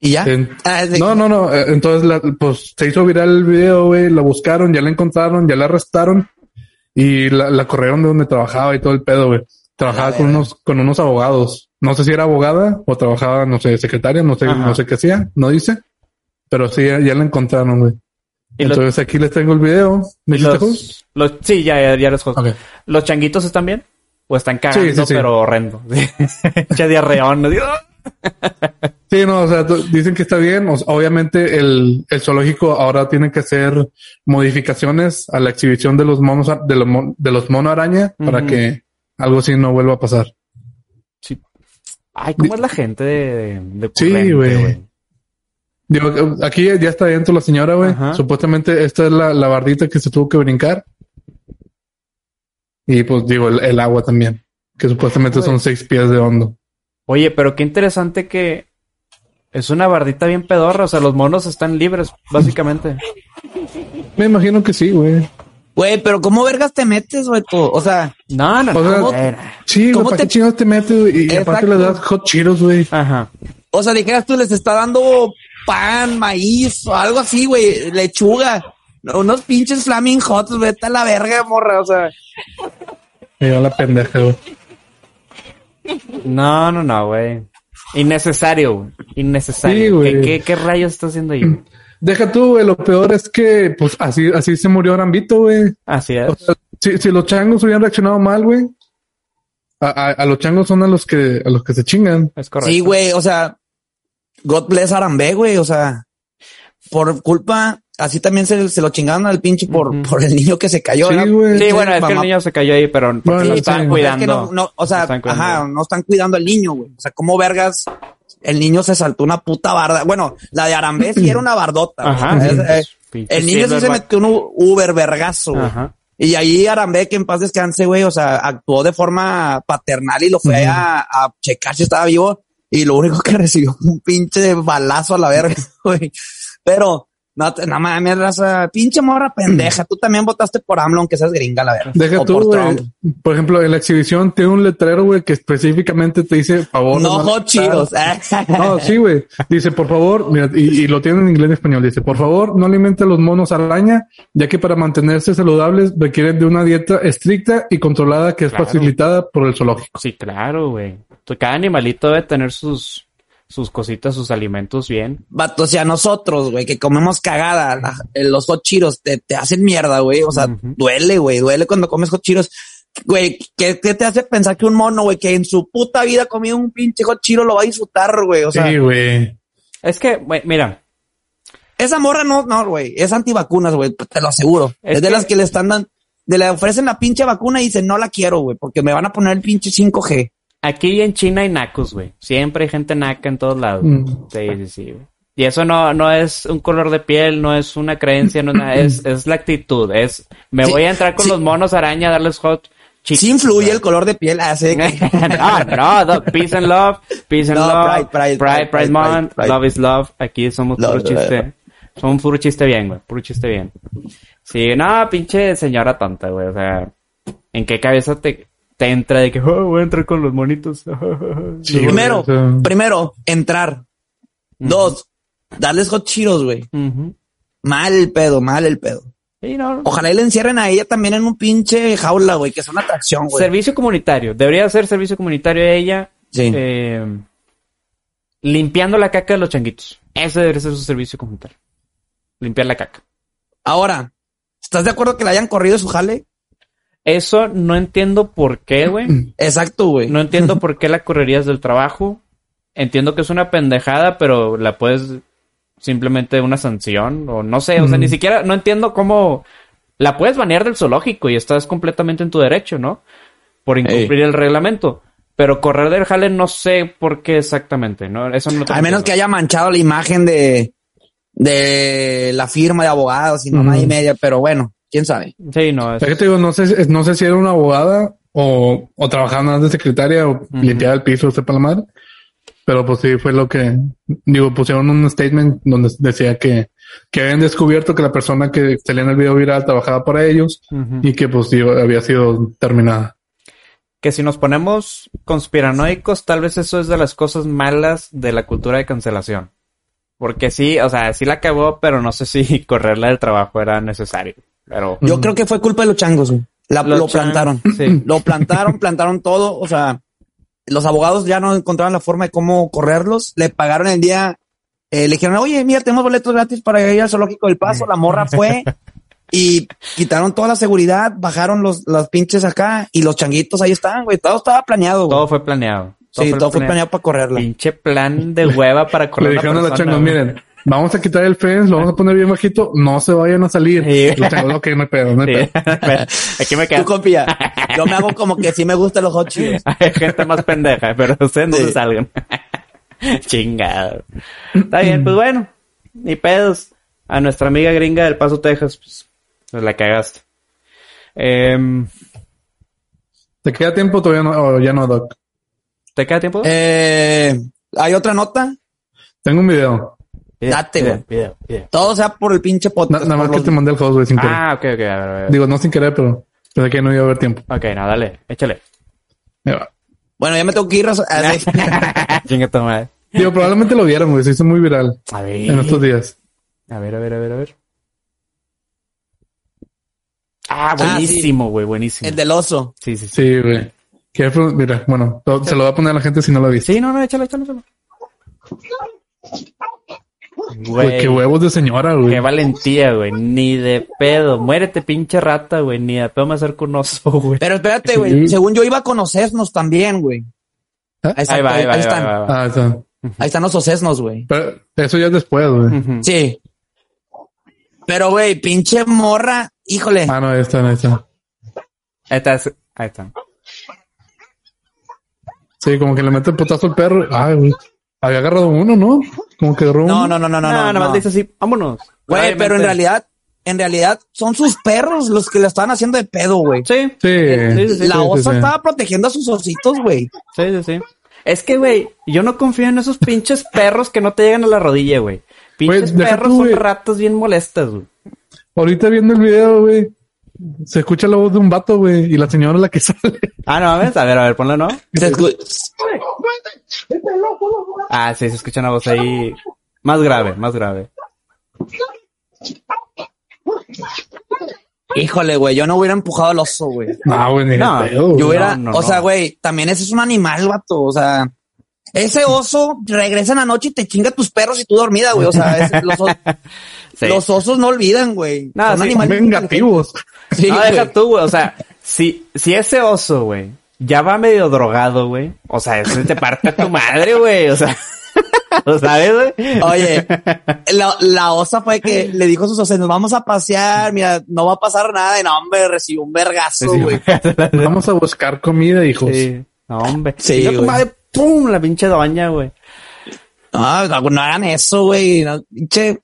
Speaker 3: ¿Y ya?
Speaker 2: En-
Speaker 3: Ah, de-
Speaker 2: no, no, no. eh, Entonces, la- pues se hizo viral el video, güey. La buscaron, ya la encontraron, ya la arrestaron y la, la corrieron de donde trabajaba y todo el pedo, güey. Trabajaba con unos, con unos abogados. No sé si era abogada o trabajaba, no sé, secretaria, no sé,
Speaker 1: Ajá.
Speaker 2: no sé qué hacía, no dice. Pero sí, ya, ya la encontraron, güey.
Speaker 1: Los,
Speaker 2: Entonces aquí les tengo el video.
Speaker 1: Los, los- sí, ya, ya, ya.
Speaker 2: Ok.
Speaker 1: ¿Los changuitos están bien? ¿O están cagando,
Speaker 2: Sí, sí, sí.
Speaker 1: pero horrendo? Che diarreón. Digo,
Speaker 2: Sí, no, o sea, dicen que está bien. O sea, obviamente el, el zoológico ahora tiene que hacer modificaciones a la exhibición de los monos, de los, mon- de los mono araña para que algo así no vuelva a pasar.
Speaker 1: Ay, ¿cómo es la gente de, de
Speaker 2: Sí,
Speaker 1: ocurrente,
Speaker 2: güey. Digo, aquí ya está dentro la señora, güey. Supuestamente esta es la, la bardita que se tuvo que brincar. Y pues digo, el, el agua también. Que supuestamente son seis pies de hondo.
Speaker 1: Oye, pero qué interesante que es una bardita bien pedorra. O sea, los monos están libres, básicamente.
Speaker 2: Me imagino que sí, güey.
Speaker 3: Güey, pero ¿cómo vergas te metes, güey? tú? O sea,
Speaker 1: No, no,
Speaker 2: O sea,
Speaker 1: no.
Speaker 3: ¿cómo-
Speaker 1: Era.
Speaker 2: Sí, güey,
Speaker 3: ¿Cómo
Speaker 2: ¿para
Speaker 3: te-
Speaker 2: qué chingados te metes, güey? Y aparte le das hot cheetos, güey.
Speaker 1: Ajá.
Speaker 3: o sea, dijeras tú, les está dando pan, maíz o algo así, güey, lechuga. Unos pinches flaming hots, vete a la verga, morra, o sea.
Speaker 2: Me dio la pendeja, güey.
Speaker 1: No, no, no, güey. Innecesario, güey. Innecesario.
Speaker 2: Sí, güey.
Speaker 1: ¿Qué, qué, qué rayos está haciendo ahí?
Speaker 2: Deja tú, güey. Lo peor es que, pues, así, así se murió Arambito, güey.
Speaker 1: Así
Speaker 2: O
Speaker 1: es.
Speaker 2: sea, si, si los changos hubieran reaccionado mal, güey. A, a, a los changos son a los que, a los que se chingan.
Speaker 1: Es correcto.
Speaker 3: Sí, güey, o sea, God bless Arambe, güey, o sea, por culpa, así también se, se lo chingaron al pinche por, por el niño que se cayó.
Speaker 2: Sí,
Speaker 3: ¿verdad?
Speaker 2: güey.
Speaker 1: Sí, bueno, es que el niño se cayó ahí, pero porque
Speaker 2: Bueno,
Speaker 1: lo
Speaker 2: sí.
Speaker 1: estaban
Speaker 2: O sea,
Speaker 3: Es
Speaker 1: cuidando.
Speaker 3: que no, no, o sea,
Speaker 1: están cuidando.
Speaker 3: ajá, no están cuidando al niño, güey. O sea, ¿cómo vergas? El niño se saltó una puta barda. Bueno, la de Arambe sí era una bardota.
Speaker 1: Ajá.
Speaker 3: Es- eh,
Speaker 1: Pinche
Speaker 3: el niño sí se metió un Uber vergazo. Y ahí Arambe, que en paz descanse, güey, o sea, actuó de forma paternal y lo fue a, a checar si estaba vivo. Y lo único que recibió un pinche balazo a la verga, güey. Pero, no, te- no mames, raza, pinche morra pendeja. Tú también votaste por AMLO, aunque seas gringa, la verga.
Speaker 2: Deja
Speaker 3: O
Speaker 2: tú,
Speaker 3: por.
Speaker 2: Por ejemplo, en la exhibición tiene un letrero, güey, que específicamente te dice, favor.
Speaker 3: No
Speaker 2: de
Speaker 3: hot Cheetos.
Speaker 2: No, sí, güey. Dice, por favor, mira, y, y lo tiene en inglés y español. Dice, por favor, no alimente a los monos araña, ya que para mantenerse saludables requieren de una dieta estricta y controlada que es
Speaker 1: Claro.
Speaker 2: facilitada por el zoológico.
Speaker 1: Sí, claro, güey. Cada animalito debe tener sus, sus cositas, sus alimentos bien.
Speaker 3: Vato, o sea, nosotros, güey, que comemos cagada, la- eh, los hot Cheetos te, te hacen mierda, güey. O sea, duele, güey, duele cuando comes hot Cheetos. Güey, ¿qué, qué te hace pensar que un mono, güey, que en su puta vida ha comido un pinche hot Cheeto lo va a disfrutar, güey? O sea,
Speaker 2: sí, güey.
Speaker 1: Es que, güey, mira,
Speaker 3: esa morra no, no, güey, es antivacunas, güey, te lo aseguro.
Speaker 1: Es
Speaker 3: Es, de
Speaker 1: que-
Speaker 3: las que le están dando, de le ofrecen la pinche vacuna y dicen, no la quiero, güey, porque me van a poner el pinche 5G.
Speaker 1: Aquí en China hay nacos, güey. Siempre hay gente naca en todos lados.
Speaker 2: Mm.
Speaker 1: Sí, sí, sí. Y eso no, no es un color de piel, no es una creencia, no es nada, es, es la actitud, es, me
Speaker 3: Sí,
Speaker 1: voy a entrar con
Speaker 3: sí.
Speaker 1: los monos araña a darles hot chicos.
Speaker 3: Sí influye el color de piel, hace que...
Speaker 1: no, no, no, peace and love, peace and
Speaker 3: No,
Speaker 1: love,
Speaker 3: pride, pride,
Speaker 1: pride,
Speaker 3: pride,
Speaker 1: pride,
Speaker 3: pride,
Speaker 1: month,
Speaker 3: pride.
Speaker 1: love is love, aquí somos
Speaker 3: Love,
Speaker 1: puro chiste, somos puro chiste bien, güey, puro chiste bien. Sí, no, pinche señora tonta, güey, o sea, ¿en qué cabeza te, te entra de que, oh, voy a entrar con los monitos?
Speaker 2: Sí,
Speaker 3: Primero,
Speaker 2: güey,
Speaker 3: primero, entrar. Dos, darles hot güey. Mal el pedo, mal el pedo.
Speaker 1: Sí, no,
Speaker 3: Ojalá y le encierren a ella también en un pinche jaula, güey, que es una atracción, güey.
Speaker 1: Servicio comunitario. Debería ser servicio comunitario ella.
Speaker 3: Sí.
Speaker 1: eh, limpiando la caca de los changuitos. Ese debería ser su servicio comunitario. Limpiar la caca.
Speaker 3: Ahora, ¿estás de acuerdo que le hayan corrido su jale?
Speaker 1: Eso no entiendo por qué, güey.
Speaker 3: Exacto, güey.
Speaker 1: No entiendo por qué la correrías del trabajo. Entiendo que es una pendejada, pero la puedes simplemente una sanción o no sé, o sea, ni siquiera no entiendo cómo la puedes banear del zoológico y estás completamente en tu derecho, ¿no? Por incumplir el reglamento. Pero correr del jale no sé por qué exactamente, ¿no? Eso no te
Speaker 3: Al menos que haya manchado la imagen de, de la firma de abogados y mamá y media, pero bueno, quién sabe.
Speaker 1: Sí, no, es...
Speaker 2: Te digo, no sé, no sé si era una abogada o, o trabajaba nada de secretaria o limpiaba el piso, sepa la madre. Pero pues sí, fue lo que, digo, pusieron un statement donde decía que, que habían descubierto que la persona que salía en el video viral trabajaba para ellos y que pues digo, había sido terminada.
Speaker 1: que si nos ponemos conspiranoicos, tal vez eso es de las cosas malas de la cultura de cancelación. Porque sí, o sea, sí la acabó, pero no sé si correrla del trabajo era necesario. Pero
Speaker 3: Yo creo que fue culpa de los changos, güey. La-
Speaker 1: Los
Speaker 3: lo
Speaker 1: chan-
Speaker 3: plantaron.
Speaker 1: sí.
Speaker 3: Lo plantaron, plantaron todo. O sea, los abogados ya no encontraron la forma de cómo correrlos. Le pagaron el día. eh, le dijeron, oye, mira, tenemos boletos gratis para ir al zoológico del paso. La morra fue y quitaron toda la seguridad, bajaron los, los pinches acá y los changuitos ahí estaban, güey. Todo estaba planeado. güey.
Speaker 1: todo fue planeado.
Speaker 3: sí, todo fue planeado para correrla.
Speaker 1: Pinche plan de hueva para correr.
Speaker 2: Le dijeron a los changos, miren, vamos a quitar el fence, lo vamos a poner bien bajito, no se vayan a salir.
Speaker 1: Sí.
Speaker 2: Los changos, ok, no hay pedo, no hay
Speaker 1: Sí.
Speaker 2: pedo.
Speaker 1: Aquí me
Speaker 3: Tú
Speaker 1: quedo.
Speaker 3: confía. Yo me hago como que sí me gustan los hot Cheetos.
Speaker 1: Hay gente más pendeja, pero ustedes no
Speaker 3: Sí.
Speaker 1: se salgan. Chingado. Está bien, pues bueno. ni pedos. A nuestra amiga gringa del Paso, Texas, pues, pues la cagaste. Em,
Speaker 2: ¿Te queda tiempo o todavía no? o ya no, Doc?
Speaker 1: ¿Te queda tiempo?
Speaker 3: Eh, ¿Hay otra nota?
Speaker 2: Tengo un video.
Speaker 1: Video,
Speaker 3: date, güey.
Speaker 1: video, video.
Speaker 3: Todo sea por el pinche podcast.
Speaker 2: nada más que
Speaker 3: los-
Speaker 2: te mandé el host, güey, sin querer.
Speaker 1: Ah, ok, ok, a ver, a ver.
Speaker 2: Digo, no sin querer, pero pensé que no iba a haber tiempo.
Speaker 1: Ok, no, dale, échale.
Speaker 2: Ahí va.
Speaker 3: Bueno, ya me tengo que ir.
Speaker 1: Chinga tu madre.
Speaker 2: Digo, probablemente lo vieron, güey. Se hizo muy viral
Speaker 1: A
Speaker 2: en estos
Speaker 1: ver,
Speaker 2: días.
Speaker 1: a ver, a ver, a ver, a ver. Ah,
Speaker 3: Ah, sí.
Speaker 1: buenísimo, güey, buenísimo.
Speaker 3: el del oso.
Speaker 1: Sí, sí, sí.
Speaker 2: Sí, güey. Que Mira, bueno, lo- se lo va a poner a la gente si no lo ha visto.
Speaker 1: Sí, no, no, échalo, échalo, échalo.
Speaker 2: Güey, qué huevos de señora, güey.
Speaker 1: qué valentía, güey. Ni de pedo. Muérete, pinche rata, güey. Ni de pedo me acerco un oso, güey.
Speaker 3: Pero espérate,
Speaker 2: Sí.
Speaker 3: güey. Según yo iba a conocernos también, güey.
Speaker 2: ¿Ah?
Speaker 3: Ahí,
Speaker 1: Ahí va, ahí va,
Speaker 3: ahí
Speaker 1: ahí va,
Speaker 3: están.
Speaker 1: ahí va.
Speaker 2: Ah, está.
Speaker 3: Ahí están los ocesnos, güey.
Speaker 2: Pero eso ya es después, güey.
Speaker 3: Sí. Pero, güey, pinche morra. Híjole.
Speaker 2: Ah, no, ahí está, ahí está.
Speaker 1: Ahí está, ahí está.
Speaker 2: Sí, como que le mete el putazo al perro. Ay, güey. Había agarrado uno, ¿no? Como que agarró
Speaker 3: No,
Speaker 2: uno.
Speaker 3: no, no, no, no.
Speaker 1: No,
Speaker 3: no,
Speaker 1: nada más
Speaker 3: no.
Speaker 1: dice así, vámonos.
Speaker 3: Güey, pero en realidad, en realidad son sus perros los que le estaban haciendo de pedo, güey.
Speaker 1: Sí,
Speaker 2: Sí.
Speaker 1: Sí, sí, sí.
Speaker 3: La
Speaker 2: sí,
Speaker 3: osa
Speaker 2: sí.
Speaker 3: estaba protegiendo a sus ositos, güey.
Speaker 1: sí, sí, sí. Es que, güey, yo no confío en esos pinches perros que no te llegan a la rodilla, güey. Pinches
Speaker 2: deja
Speaker 1: perros
Speaker 2: tú,
Speaker 1: son
Speaker 2: güey.
Speaker 1: ratas bien molestas, güey.
Speaker 2: Ahorita viendo el video, güey. Se escucha la voz de un vato, güey. Y la señora es la que sale.
Speaker 1: Ah, no mames, a ver, a ver, ponlo, ¿no?
Speaker 3: Se escu-
Speaker 1: Ah, sí, se escucha una voz ahí más grave, más grave.
Speaker 3: Híjole, güey, yo no hubiera empujado al oso, güey.
Speaker 2: No, güey, ni
Speaker 1: No,
Speaker 2: pedo.
Speaker 3: Yo hubiera,
Speaker 1: no, no,
Speaker 3: o sea, güey, también ese es un animal, vato. O sea, ese oso regresa en la noche y te chinga tus perros y tú dormida, güey. O sea, es- los, os-
Speaker 1: Sí.
Speaker 3: los osos no olvidan, güey.
Speaker 1: No,
Speaker 3: Son
Speaker 1: sí,
Speaker 3: animales
Speaker 2: Vengativos.
Speaker 3: Sí,
Speaker 1: no, deja tú, güey. O sea, si, si ese oso, güey, ya va medio drogado, güey. O sea, eso te parte a tu madre, güey. O sea, ¿lo sabes, güey?
Speaker 3: Oye, la, la osa fue que le dijo a sus osos, nos vamos a pasear, mira, no va a pasar nada. Y no, hombre, recibió un vergazo, güey.
Speaker 2: Vamos a buscar comida, hijos.
Speaker 1: Sí. No, hombre.
Speaker 3: Sí, güey.
Speaker 1: ¡Pum! La pinche doña, güey.
Speaker 3: No, no, no hagan eso, güey. No, pinche,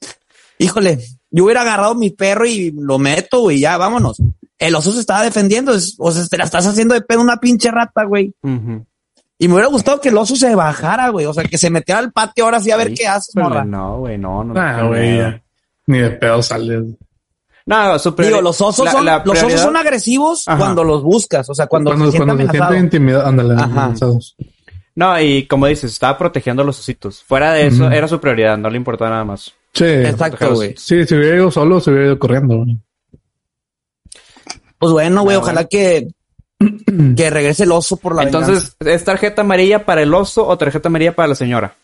Speaker 3: híjole, yo hubiera agarrado mi perro y lo meto, güey, ya, vámonos. El oso se estaba defendiendo, es- o sea, te la estás haciendo de pedo una pinche rata, güey. Y me hubiera gustado que el oso se bajara, güey. O sea, que se metiera al patio ahora sí a ver
Speaker 1: Ay,
Speaker 3: qué haces, morra.
Speaker 1: No, güey, no, no.
Speaker 2: Ah,
Speaker 1: no,
Speaker 2: güey. Ni de pedo sale.
Speaker 1: No, su priori-
Speaker 3: Digo, los osos
Speaker 1: la-
Speaker 3: son,
Speaker 1: la
Speaker 3: los osos son agresivos
Speaker 1: Ajá.
Speaker 3: cuando los buscas. O sea, cuando,
Speaker 2: Cuando,
Speaker 3: se sienten
Speaker 2: cuando se siente
Speaker 3: amenazados.
Speaker 2: intimidado, ándale,
Speaker 3: Ajá.
Speaker 1: No, y como dices, estaba protegiendo a los ositos. Fuera de eso, era su prioridad, no le importaba nada más.
Speaker 2: Sí.
Speaker 3: Exacto, güey.
Speaker 2: Sí, si hubiera ido solo, se hubiera ido corriendo, güey.
Speaker 3: Pues bueno, güey,
Speaker 1: Ah,
Speaker 3: ojalá que, que regrese el oso por la
Speaker 1: Entonces, ¿es tarjeta amarilla para el oso o tarjeta amarilla para la señora?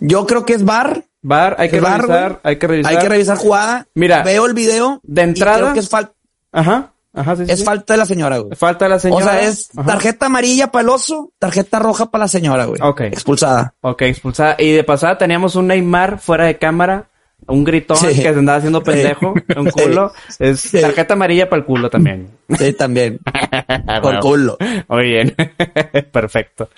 Speaker 3: Yo creo que es bar.
Speaker 1: Bar, hay que
Speaker 3: bar,
Speaker 1: revisar, hay que revisar.
Speaker 3: Hay que revisar jugada.
Speaker 1: Mira,
Speaker 3: Veo el video.
Speaker 1: de
Speaker 3: y
Speaker 1: entrada-
Speaker 3: creo que es, fal-
Speaker 1: Ajá, ajá, sí, sí,
Speaker 3: es
Speaker 1: sí.
Speaker 3: falta de la señora, güey.
Speaker 1: Falta la señora.
Speaker 3: O sea, es
Speaker 1: Ajá.
Speaker 3: tarjeta amarilla para el oso, tarjeta roja para la señora, güey.
Speaker 1: Ok.
Speaker 3: Expulsada.
Speaker 1: Ok, expulsada. Y de pasada teníamos un Neymar fuera de cámara, un gritón que se andaba haciendo pendejo, un culo. Es tarjeta amarilla para el culo también.
Speaker 3: Sí, también. Por culo.
Speaker 1: Muy bien. Perfecto.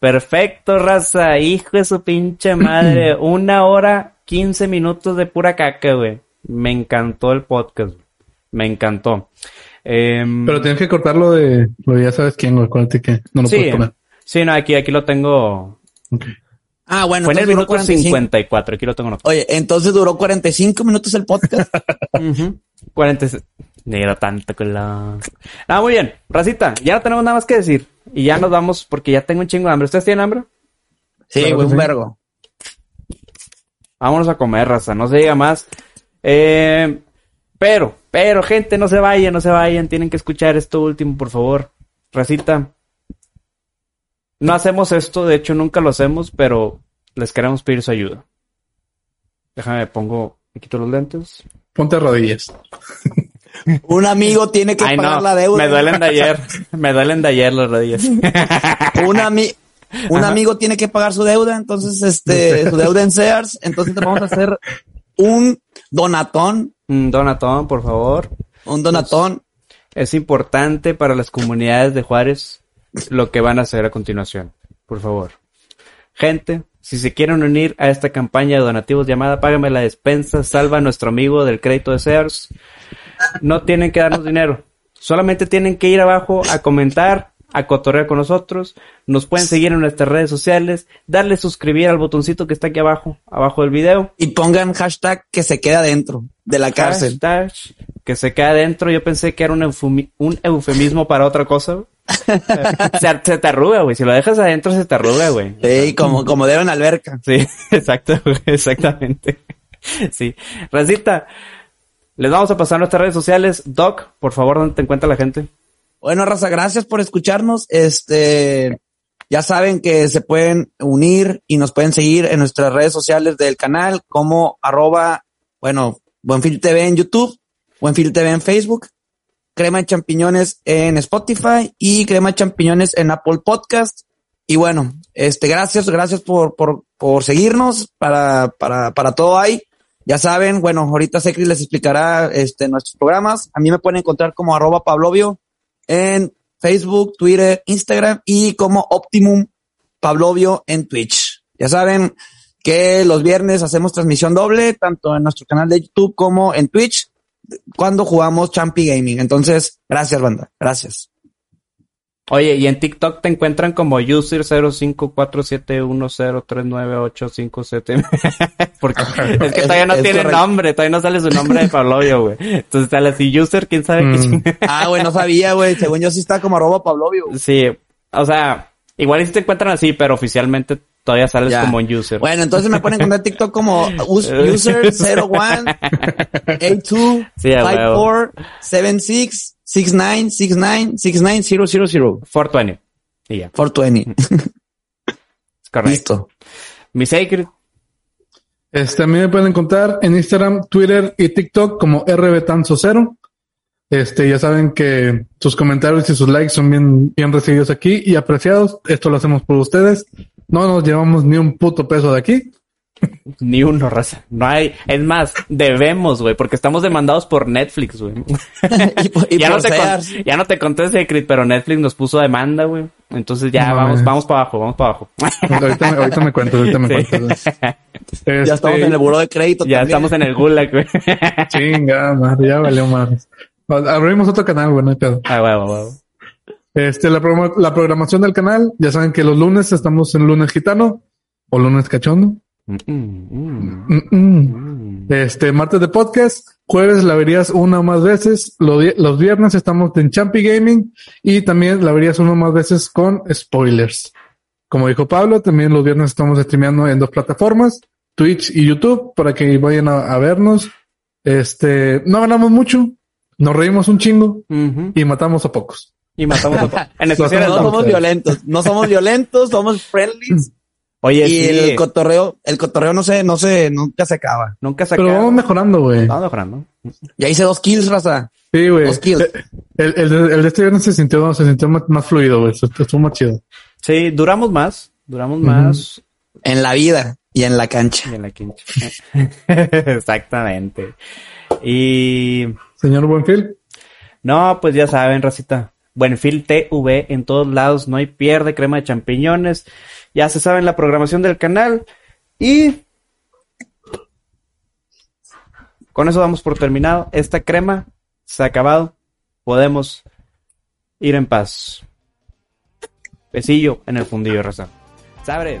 Speaker 1: Perfecto, raza. Hijo de su pinche madre. Una hora, quince minutos de pura caca, güey. Me encantó el podcast. Me encantó. Em,
Speaker 2: Pero tienes que cortarlo de, lo de ya sabes quién. Acuérdate que no lo
Speaker 1: sí,
Speaker 2: puedes poner.
Speaker 1: sí, no, aquí, aquí lo tengo.
Speaker 3: Ah, bueno.
Speaker 1: Fue en el minuto
Speaker 3: 45.
Speaker 1: 54. Aquí lo tengo anotado.
Speaker 3: Oye, entonces duró 45 minutos el podcast.
Speaker 1: Ujú. 46. Ni era tanto que la... Ah, muy bien. Racita, ya no tenemos nada más que decir. Y ya nos vamos porque ya tengo un chingo de hambre. ¿Ustedes tienen hambre?
Speaker 3: Sí, güey, un
Speaker 2: sí.
Speaker 3: vergo.
Speaker 1: Vámonos a comer, raza. No se diga más. Eh, pero, pero, gente, no se vayan, no se vayan. Tienen que escuchar esto último, por favor. Racita. No hacemos esto, de hecho nunca lo hacemos, pero les queremos pedir su ayuda. Déjame, pongo, me quito los lentes.
Speaker 2: Ponte rodillas.
Speaker 3: Un amigo tiene que
Speaker 1: Ay,
Speaker 3: pagar
Speaker 1: no,
Speaker 3: la deuda.
Speaker 1: me duelen de ayer. me duelen de ayer las rodillas.
Speaker 3: Un, ami- un amigo tiene que pagar su deuda, entonces, este, su deuda en Sears. Entonces te vamos a hacer un donatón,
Speaker 1: Mm, Donatón, por favor.
Speaker 3: un donatón.
Speaker 1: Es importante para las comunidades de Juárez lo que van a hacer a continuación. Por favor. Gente, Si se quieren unir a esta campaña de donativos llamada Págame la despensa, salva a nuestro amigo del crédito de Sears, no tienen que darnos dinero. Solamente tienen que ir abajo a comentar, a cotorrear con nosotros. Nos pueden seguir en nuestras redes sociales, darle suscribir al botoncito que está aquí abajo, abajo del video.
Speaker 3: Y pongan hashtag que se queda dentro de la cárcel.
Speaker 1: Hashtag que se queda adentro. Yo pensé que era un, eufemi- un eufemismo para otra cosa. se, se te arruga, güey. Si lo dejas adentro, se te arruga, güey.
Speaker 3: Sí, como, como de una alberca.
Speaker 1: Sí, exacto, exactamente. Sí. Racita, les vamos a pasar nuestras redes sociales. Doc, por favor, ¿dónde te encuentra la gente?
Speaker 3: Bueno, raza, gracias por escucharnos. Este, ya saben que se pueden unir y nos pueden seguir en nuestras redes sociales del canal como arroba, bueno, Buenfil TV en YouTube, Buenfil TV en Facebook, Crema Champiñones en Spotify y Crema Champiñones en Apple Podcast. Y bueno, este, gracias, gracias por, por, por seguirnos para, para, para todo ahí. Ya saben, bueno, ahorita Secri les explicará este, nuestros programas. A mí me pueden encontrar como arroba Pablovio en Facebook, Twitter, Instagram y como Optimum Pablovio en Twitch. Ya saben que los viernes hacemos transmisión doble, tanto en nuestro canal de YouTube como en Twitch, cuando jugamos Champi Gaming. Entonces, gracias, banda. Gracias.
Speaker 1: Oye, y en TikTok te encuentran como user 054710398577. Porque es que todavía no
Speaker 3: es
Speaker 1: tiene
Speaker 3: correcto.
Speaker 1: nombre, todavía no sale su nombre de Pablovio, güey. Entonces sale así, user, quién sabe qué
Speaker 2: Mm.
Speaker 1: chingada.
Speaker 3: Ah, güey, no sabía, güey. Según yo sí está como arroba Pablovio.
Speaker 1: Sí, o sea, igual y si te encuentran así, pero oficialmente todavía sales
Speaker 3: Ya.
Speaker 1: como un user.
Speaker 3: Bueno, entonces me pueden encontrar en TikTok como us- user 01 82
Speaker 1: Sí, a huevo.
Speaker 3: 54 76 69 69 69 000
Speaker 1: 420. Y ya,
Speaker 3: 420.
Speaker 1: es correcto.
Speaker 3: Listo.
Speaker 1: Mi Sacred,
Speaker 2: Este, a mí me pueden encontrar en Instagram, Twitter y TikTok como RBTanzo0. Este, ya saben que sus comentarios y sus likes son bien, bien recibidos aquí y apreciados. Esto lo hacemos por ustedes. No nos llevamos ni un puto peso de aquí.
Speaker 1: ni uno, raza. No hay, es más, debemos, güey, porque estamos demandados por Netflix, güey.
Speaker 3: y por, y
Speaker 1: ya, no te ya no te conté Secret, pero Netflix nos puso demanda, güey. Entonces ya
Speaker 2: No
Speaker 1: vamos, vamos para abajo, vamos para abajo.
Speaker 2: Ahorita me, ahorita me cuento, ahorita me
Speaker 1: Sí.
Speaker 2: cuento. Este,
Speaker 3: Ya estamos en el buró de crédito.
Speaker 1: ya
Speaker 3: también.
Speaker 1: estamos en el gulag, güey.
Speaker 2: Chinga, madre, ya valió más. Abrimos otro canal, güey, no hay pedo.
Speaker 1: Ah, huevo, huevo.
Speaker 2: Este, la, la programación del canal, ya saben que los lunes estamos en lunes gitano o lunes cachondo.
Speaker 1: Mm, mm, mm.
Speaker 2: Este, martes de podcast, jueves la verías una o más veces, los viernes estamos en Champi Gaming y también la verías una o más veces con spoilers. Como dijo Pablo, también los viernes estamos streameando en dos plataformas, Twitch y YouTube, para que vayan a, a vernos. Este, no ganamos mucho, nos reímos un chingo y matamos a pocos.
Speaker 1: Y matamos a... En
Speaker 2: Lo
Speaker 1: especial
Speaker 3: No
Speaker 1: el
Speaker 3: somos violentos. No somos violentos, somos friendly.
Speaker 1: Oye,
Speaker 3: y
Speaker 1: sí.
Speaker 3: el cotorreo, el cotorreo no se, no se, nunca se acaba.
Speaker 1: Nunca se
Speaker 2: Pero
Speaker 1: acaba.
Speaker 2: vamos mejorando, güey.
Speaker 1: Vamos mejorando.
Speaker 3: Ya hice dos kills, raza.
Speaker 2: Sí, güey.
Speaker 3: Dos kills.
Speaker 2: El, el, de- el de este viernes se sintió, se sintió más, más fluido, güey. Estuvo estuvo más chido.
Speaker 1: Sí, duramos más. Duramos más.
Speaker 3: En la vida y en la cancha.
Speaker 1: Y en la quincha. Exactamente. Y
Speaker 2: Señor Buenfil.
Speaker 1: no, pues ya saben, racita. Buenfil TV en todos lados, no hay pierde, crema de champiñones. Ya se saben la programación del canal. Y con eso damos por terminado. Esta crema se ha acabado. Podemos ir en paz. Besillo en el fundillo, raza. Sabres.